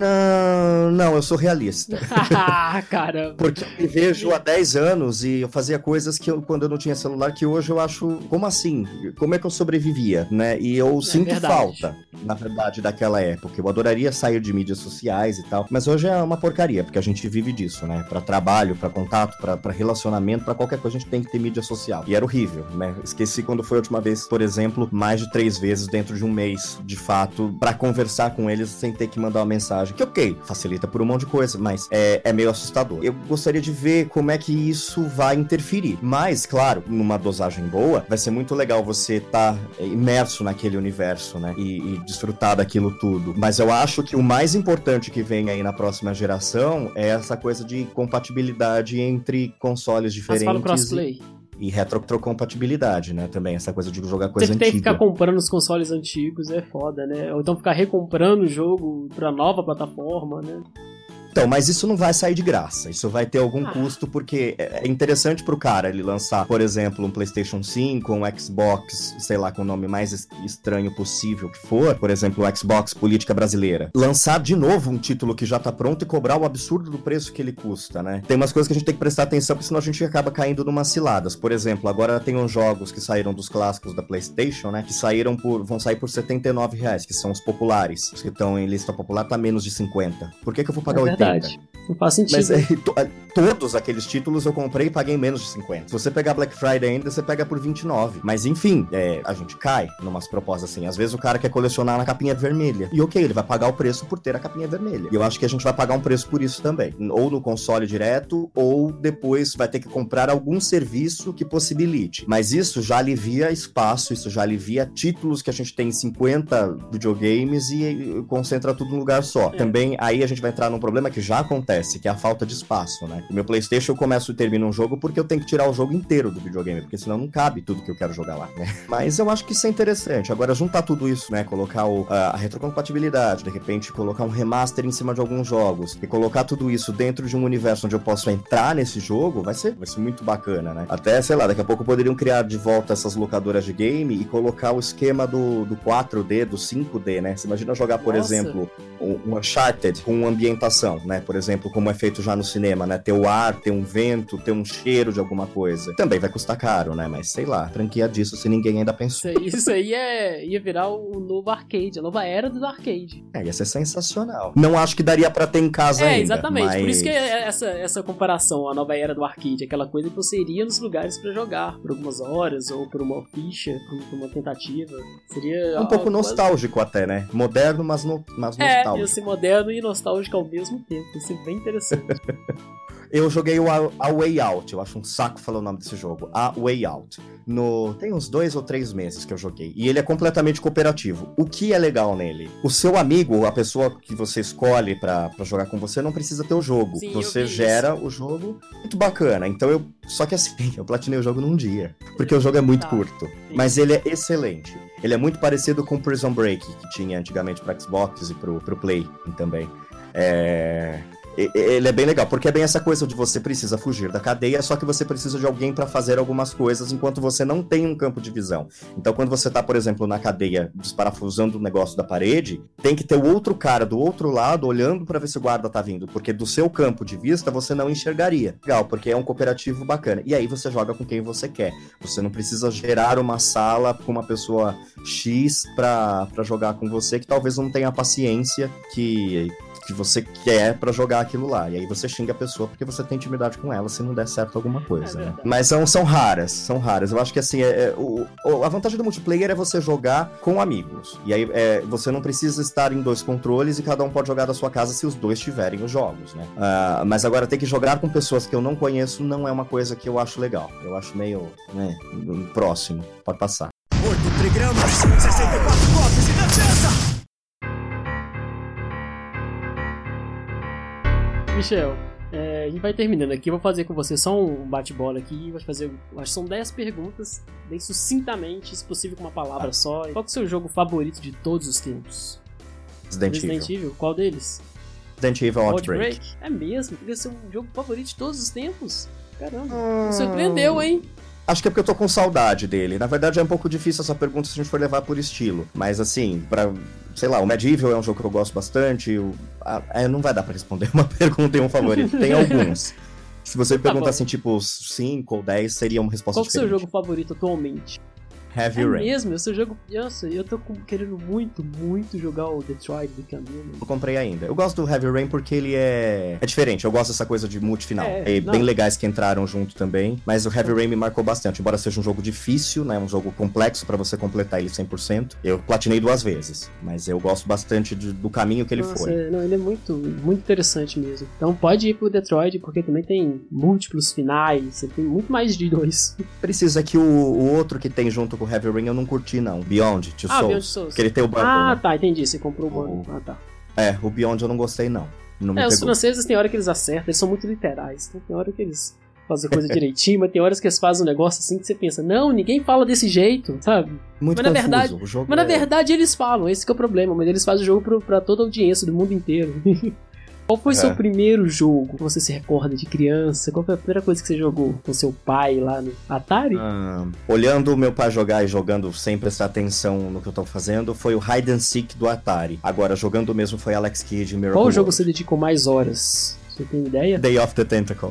Ah, não, eu sou realista. ah, cara. Porque eu me vejo há 10 anos e eu fazia coisas que eu, quando eu não tinha celular, que hoje eu acho, como assim? Como é que eu sobrevivia, né? E eu sinto verdade. falta, na verdade, daquela época. Eu adoraria sair de mídias sociais e tal, mas hoje é uma porcaria, porque a gente vive disso, né? Pra trabalho, pra contato, pra relacionamento, pra qualquer coisa a gente tem que ter mídia social. E era horrível, né? Esqueci quando foi a última vez, por exemplo, mais de três vezes dentro de um mês, de fato, pra conversar com eles sem ter que mandar uma mensagem. Que ok, facilita por um monte de coisa, mas é, é meio assustador. Eu gostaria de ver como é que isso vai interferir. Mas, claro, numa dosagem boa, vai ser muito legal você estar imerso naquele universo, né? E, e desfrutar daquilo tudo. Mas eu acho que o mais importante que vem aí na próxima geração é essa coisa de compatibilidade entre consoles Mas diferentes. fala crossplay. E retrocompatibilidade, né? Também, essa coisa de jogar coisa Você tem que antiga. ficar comprando os consoles antigos, é foda, né? Ou então ficar recomprando o jogo pra nova plataforma, né? Então, mas isso não vai sair de graça. Isso vai ter algum Ah. custo, porque é é interessante pro cara ele lançar, por exemplo, um PlayStation 5, um Xbox, sei lá, com o nome mais es- estranho possível que for, por exemplo, o Xbox Política Brasileira. Lançar de novo um título que já tá pronto e cobrar o absurdo do preço que ele custa, né? Tem umas coisas que a gente tem que prestar atenção, porque senão a gente acaba caindo numas ciladas. Por exemplo, agora tem uns jogos que saíram dos clássicos da PlayStation, né? Que saíram por. vão sair por 79 reais, que são os populares. Os que estão em lista popular tá menos de 50. Por que, que eu vou pagar é 80? Verdade. Não faz sentido. Mas é, to- é, todos aqueles títulos eu comprei e paguei menos de 50. Se você pegar Black Friday ainda, você pega por 29. Mas enfim, é, a gente cai numas propostas assim. Às vezes o cara quer colecionar na capinha vermelha. E ok, ele vai pagar o preço por ter a capinha vermelha. E eu acho que a gente vai pagar um preço por isso também. Ou no console direto, ou depois vai ter que comprar algum serviço que possibilite. Mas isso já alivia espaço, isso já alivia títulos que a gente tem em 50 videogames e, e concentra tudo num lugar só. É. Também aí a gente vai entrar num problema que já acontece acontece, que é a falta de espaço, né? O meu PlayStation eu começo e termino um jogo porque eu tenho que tirar o jogo inteiro do videogame, porque senão não cabe tudo que eu quero jogar lá, né? Mas eu acho que isso é interessante. Agora, juntar tudo isso, né? Colocar o, a, a retrocompatibilidade, de repente colocar um remaster em cima de alguns jogos e colocar tudo isso dentro de um universo onde eu posso entrar nesse jogo, vai ser, vai ser muito bacana, né? Até, sei lá, daqui a pouco poderiam criar de volta essas locadoras de game e colocar o esquema do, do 4D, do 5D, né? Você imagina jogar, por Nossa. exemplo, um um Uncharted com ambientação, né? Por exemplo, como é feito já no cinema, né? Ter o ar, ter um vento, ter um cheiro de alguma coisa. Também vai custar caro, né? Mas sei lá, franquia disso se ninguém ainda pensou. Isso aí, isso aí é, ia virar o novo arcade, a nova era do arcade. É, ia ser sensacional. Não acho que daria pra ter em casa É, ainda. exatamente. Mas... Por isso que é essa, essa comparação, a nova era do arcade, aquela coisa que você iria nos lugares pra jogar por algumas horas, ou por uma ficha, por uma tentativa. Seria. É um pouco quase- nostálgico até, né? Moderno, mas, no... mas É, ia nostálgico. ser moderno e nostálgico ao mesmo tempo. Ia ser bem interessante. Eu joguei o A, A Way Out, eu acho um saco falar o nome desse jogo. A Way Out. No... Tem uns dois ou três meses que eu joguei. E ele é completamente cooperativo. O que é legal nele? O seu amigo, a pessoa que você escolhe pra, pra jogar com você, não precisa ter o jogo. Sim, você gera o jogo. Muito bacana. Então eu. Só que assim, eu platinei o jogo num dia. Porque o jogo é muito Tá. curto. Mas ele é excelente. Ele é muito parecido com Prison Break, que tinha antigamente pro Xbox e pro, pro Play também. É. Ele é bem legal, porque é bem essa coisa de você precisa fugir da cadeia, só que você precisa de alguém pra fazer algumas coisas enquanto você não tem um campo de visão. Então, quando você tá, por exemplo, na cadeia desparafusando o negócio da parede, tem que ter o outro cara do outro lado olhando pra ver se o guarda tá vindo, porque do seu campo de vista você não enxergaria. Legal, porque é um cooperativo bacana. E aí você joga com quem você quer. Você não precisa gerar uma sala com uma pessoa X pra, pra jogar com você que talvez não tenha a paciência que que você quer pra jogar aquilo lá. E aí você xinga a pessoa porque você tem intimidade com ela se não der certo alguma coisa, É né? Mas são, são raras, são raras. Eu acho que assim, é, é, o, a vantagem do multiplayer é você jogar com amigos. E aí é, você não precisa estar em dois controles e cada um pode jogar da sua casa se os dois tiverem os jogos, né? Ah, mas agora ter que jogar com pessoas que eu não conheço não é uma coisa que eu acho legal. Eu acho meio, né, próximo. Pode passar. 8 trigramas, 64 golpes Michel, é, a gente vai terminando aqui. Eu vou fazer com você só um bate-bola aqui. Vou fazer, acho que são 10 perguntas, bem sucintamente, se possível com uma palavra só. Qual que é o seu jogo favorito de todos os tempos? Resident, Resident Evil. Evil? Qual deles? Resident Evil Outbreak. É mesmo? Podia ser um jogo favorito de todos os tempos? Caramba, Hum. me surpreendeu, hein? Acho que é porque eu tô com saudade dele. Na verdade, é um pouco difícil essa pergunta se a gente for levar por estilo. Mas assim, pra. Sei lá, o Medieval é um jogo que eu gosto bastante. O, a- é, não vai dar pra responder uma pergunta e um favorito. Tem alguns. Se você me Tá perguntar assim, tipo, 5 ou 10, seria uma resposta Qual que é o seu diferente. jogo favorito atualmente? Heavy é Rain. mesmo? O seu jogo. Nossa, eu tô querendo muito, muito jogar o Detroit Become Human. Eu comprei ainda. Eu gosto do Heavy Rain porque ele é. É diferente. Eu gosto dessa coisa de multifinal. É, É, bem legais que entraram junto também. Mas o Heavy Rain me marcou bastante. Embora seja um jogo difícil, né? Um jogo complexo pra você completar ele 100%. Eu platinei duas vezes. Mas eu gosto bastante de- do caminho que ele Nossa, foi. é, não, ele é muito, muito interessante mesmo. Então pode ir pro Detroit, porque também tem múltiplos finais, você tem muito mais de dois. Precisa que o, o outro que tem junto com o Heavy Rain eu não curti, não. Beyond, Two Ah, Souls. Beyond Souls. Que ele tem o bundle. Ah, né? tá, entendi. Você comprou o bundle. Ah, tá. É, o Beyond eu não gostei, não. Não É, os franceses tem hora que eles acertam, eles são muito literais. Então, tem hora que eles fazem coisa direitinho, mas tem horas que eles fazem um negócio assim que você pensa, não, ninguém fala desse jeito, sabe? Muito mas na verdade- o jogo Mas na é- verdade eles falam, esse que é o problema, mas eles fazem o jogo pro, pra toda a audiência do mundo inteiro. Qual foi o É. seu primeiro jogo que você se recorda de criança? Qual foi a primeira coisa que você jogou com seu pai lá no Atari? Ah, olhando o meu pai jogar e jogando sem prestar atenção no que eu tô fazendo, foi o Hide and Seek do Atari. Agora, jogando mesmo foi Alex Kidd e Miracle Qual jogo você dedicou mais horas? Você tem ideia? Day of the Tentacle.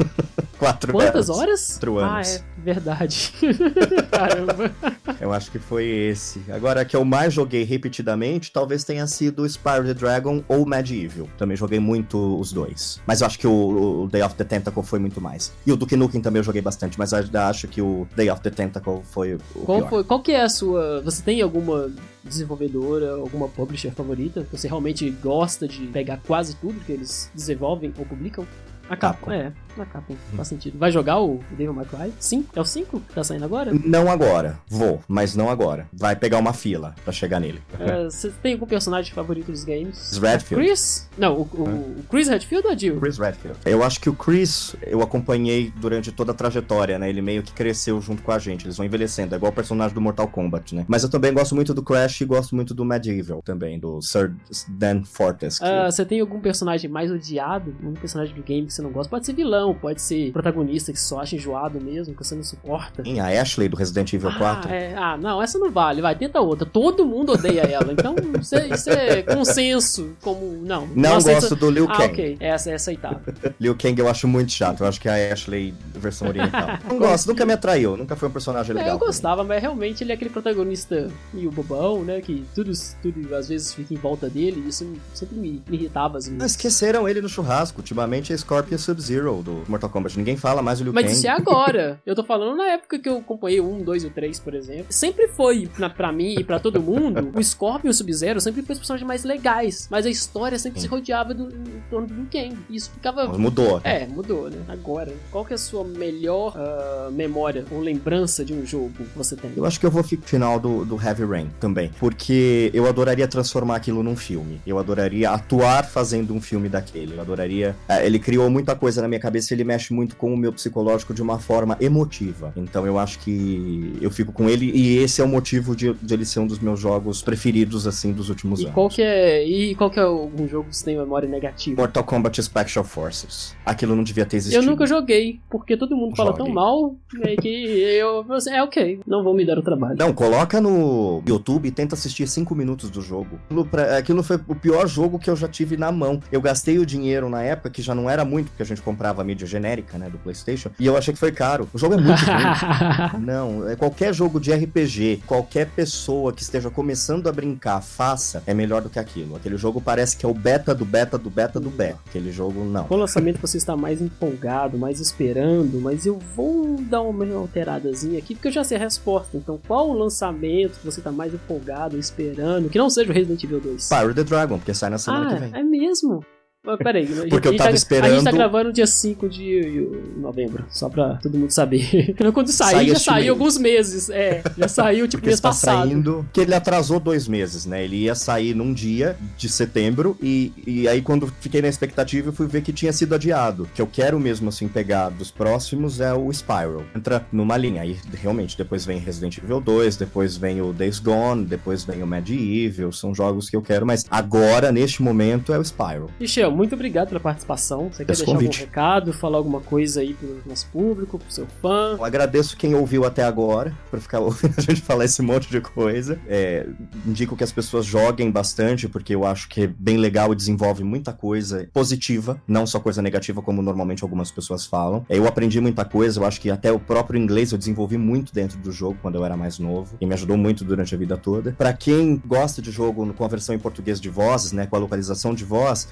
Quatro Quantas horas. horas? Quatro anos. Ah, é verdade. Caramba. Eu acho que foi esse. Agora, que eu mais joguei repetidamente, talvez tenha sido Spyro the Dragon ou Medieval. Também joguei muito os dois. Mas eu acho que o, o Day of the Tentacle foi muito mais. E o Duke Nukem também eu joguei bastante, mas acho que o Day of the Tentacle foi o Qual, pior. foi, qual que é a sua. Você tem alguma desenvolvedora, alguma publisher favorita? Você realmente gosta de pegar quase tudo que eles desenvolvem ou publicam? A Capcom. é. Na capa, hein? faz sentido. Vai jogar o Devil May Cry? Sim, é o 5 que tá saindo agora? Não agora. Vou, mas não agora. Vai pegar uma fila pra chegar nele. É, Você tem algum personagem favorito dos games? Redfield. Chris? Não, o, o- o Chris Redfield ou a Jill? Chris Redfield. Eu acho que o Chris, eu acompanhei durante toda a trajetória, né? Ele meio que cresceu junto com a gente. Eles vão envelhecendo. É igual o personagem do Mortal Kombat, né? Mas eu também gosto muito do Crash e gosto muito do Medieval também, do Sir Dan Fortes. que- Ah, Você tem algum personagem mais odiado? Um personagem do game que você não gosta? Pode ser vilão, pode ser protagonista que só acha enjoado mesmo, que você não suporta. Tem a Ashley do Resident Evil 4. Ah, é. ah, não, essa não vale. Vai, tenta outra. Todo mundo odeia ela. Então, isso é, isso é consenso. Como. Não. Não gosto do Liu Ah, Kang. ok. Essa é aceitável. Liu Kang eu acho muito chato. Eu acho que é a Ashley versão oriental. não gosto, nunca me atraiu. Nunca foi um personagem É, legal. eu gostava, mas realmente ele é aquele protagonista meio bobão, né? Que tudo, tudo às vezes fica em volta dele. E isso sempre me, irritava às vezes. Ah, esqueceram ele no churrasco. Ultimamente é Scorpion Sub-Zero do Mortal Kombat. Ninguém fala mais do Liu Mas Kang. isso é agora. Eu tô falando na época que eu acompanhei o 1, 2 e o 3, por exemplo. Sempre foi, na, pra mim e pra todo mundo, o Scorpion e o Sub-Zero sempre foi os personagens mais legais. Mas a história sempre se rodeava do, em torno do Liu Kang. E isso ficava. Mudou. né? É, mudou, né? Agora, qual que é a sua melhor ah, memória ou lembrança de um jogo que você tem? Eu acho que eu vou ficar final do, do Heavy Rain também. Porque eu adoraria transformar aquilo num filme. Eu adoraria atuar fazendo um filme daquele. Eu adoraria. é, ele criou muita coisa na minha cabeça e ele mexe muito com o meu psicológico de uma forma emotiva. Então eu acho que eu fico com ele e esse é o motivo de, de ele ser um dos meus jogos preferidos, assim, dos últimos E anos. qual que é. E qual que é algum jogo que você tem memória negativa? Mortal Kombat Special Forces. Aquilo não devia ter existido. Eu nunca joguei, porque todo mundo fala tão Jogue. mal é que eu. É ok, não vou me dar o trabalho. Não, coloca no YouTube e tenta assistir 5 minutos do jogo. Aquilo, pra- aquilo foi o pior jogo que eu já tive na mão. Eu gastei o dinheiro na época, que já não era muito, porque a gente comprava a mídia genérica, né, do PlayStation, e eu achei que foi caro. O jogo é muito ruim. Não, é qualquer jogo de RPG, qualquer pessoa que esteja começando a brincar, faça, é melhor do que aquilo. Aquele jogo parece que é o beta do beta do beta do beta. Aquele jogo, não. Qual lançamento você está mais empolgado, mais esperando? Mas eu vou dar uma alteradazinha aqui, porque eu já sei a resposta. Então, qual o lançamento que você está mais empolgado, esperando? Que não seja o Resident Evil 2. Pyro the Dragon, porque sai na semana que vem. Ah, é mesmo? Ah, Peraí, a gente- Porque eu a gente tava tá, A gente tá esperando- gravando dia 5 de novembro, só pra todo mundo saber. Quando sair, Sai já saiu mês. alguns meses. É, já saiu tipo Porque mês está passado. saindo. Que ele atrasou dois meses, né? Ele ia sair num dia de setembro. E, e aí, quando fiquei na expectativa, eu fui ver que tinha sido adiado. Que eu quero mesmo, assim, pegar dos próximos é o Spiral. Entra numa linha. Aí, realmente, depois vem Resident Evil 2, depois vem o Days Gone, depois vem o Medieval. São jogos que eu quero, mas agora, neste momento, é o Spiral. Michel, muito obrigado pela participação. Você quer Esse deixar convite. algum recado, falar alguma coisa aí pro nosso público, pro seu fã? Eu agradeço quem ouviu até agora, por ficar ouvindo a gente falar esse monte de coisa. É, indico que as pessoas joguem bastante, porque eu acho que é bem legal e desenvolve muita coisa positiva, não só coisa negativa, como normalmente algumas pessoas falam. É, eu aprendi muita coisa, eu acho que até o próprio inglês eu desenvolvi muito dentro do jogo quando eu era mais novo, e me ajudou muito durante a vida toda. Pra quem gosta de jogo com a versão em português de vozes, né, com a localização de voz,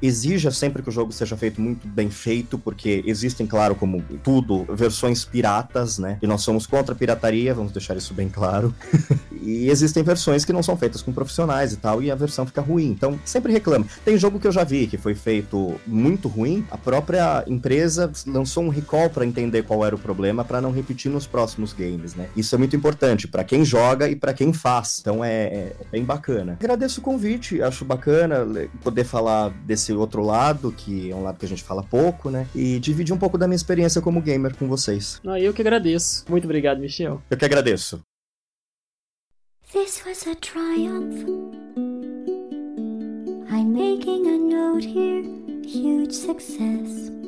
sempre que o jogo seja feito muito bem feito, porque existem, claro, como tudo, versões piratas, né? E nós somos contra a pirataria, vamos deixar isso bem claro. e existem versões que não são feitas com profissionais e tal, e a versão fica ruim. Então, sempre reclame. Tem jogo que eu já vi que foi feito muito ruim, a própria empresa lançou um recall pra entender qual era o problema, pra não repetir nos próximos games, né? Isso é muito importante pra quem joga e pra quem faz. Então é, é bem bacana. Agradeço o convite, acho bacana poder falar desse outro lado, que é um lado que a gente fala pouco, né? E dividir um pouco da minha experiência como gamer com vocês. Não, eu que agradeço. Muito obrigado, Michel. Eu que agradeço. This was a triumph. I'm making a note here, huge success.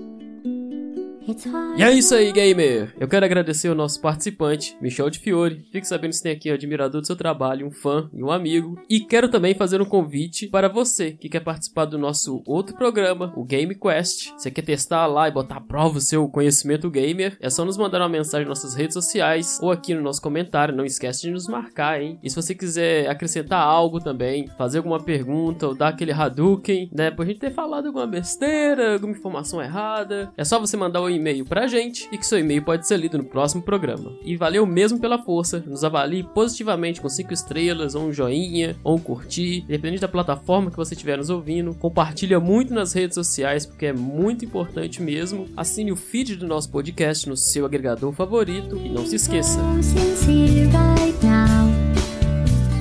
E é isso aí, gamer! Eu quero agradecer o nosso participante, Michel de Fiore. Fique sabendo se tem aqui um admirador do seu trabalho, um fã e um amigo. E quero também fazer um convite para você que quer participar do nosso outro programa, o Game Quest. Você quer testar lá e botar à prova o seu conhecimento gamer? É só nos mandar uma mensagem nas nossas redes sociais ou aqui no nosso comentário. Não esquece de nos marcar, hein? E se você quiser acrescentar algo também, fazer alguma pergunta ou dar aquele Hadouken, né? Por gente ter falado alguma besteira, alguma informação errada, é só você mandar o e-mail pra gente e que seu e-mail pode ser lido no próximo programa. E valeu mesmo pela força, nos avalie positivamente com 5 estrelas, ou um joinha, ou um curtir, dependendo da plataforma que você estiver nos ouvindo. Compartilha muito nas redes sociais, porque é muito importante mesmo. Assine o feed do nosso podcast no seu agregador favorito e não se esqueça.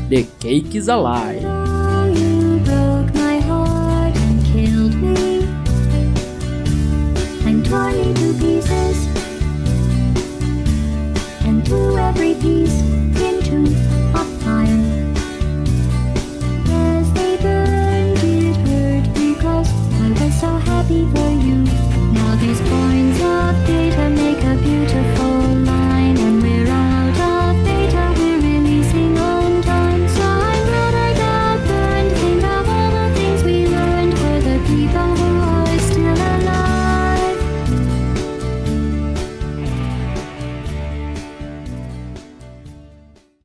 The Cake is Alive! tiny two pieces and threw every piece into a fire. As they burned, it hurt because I was so happy for you.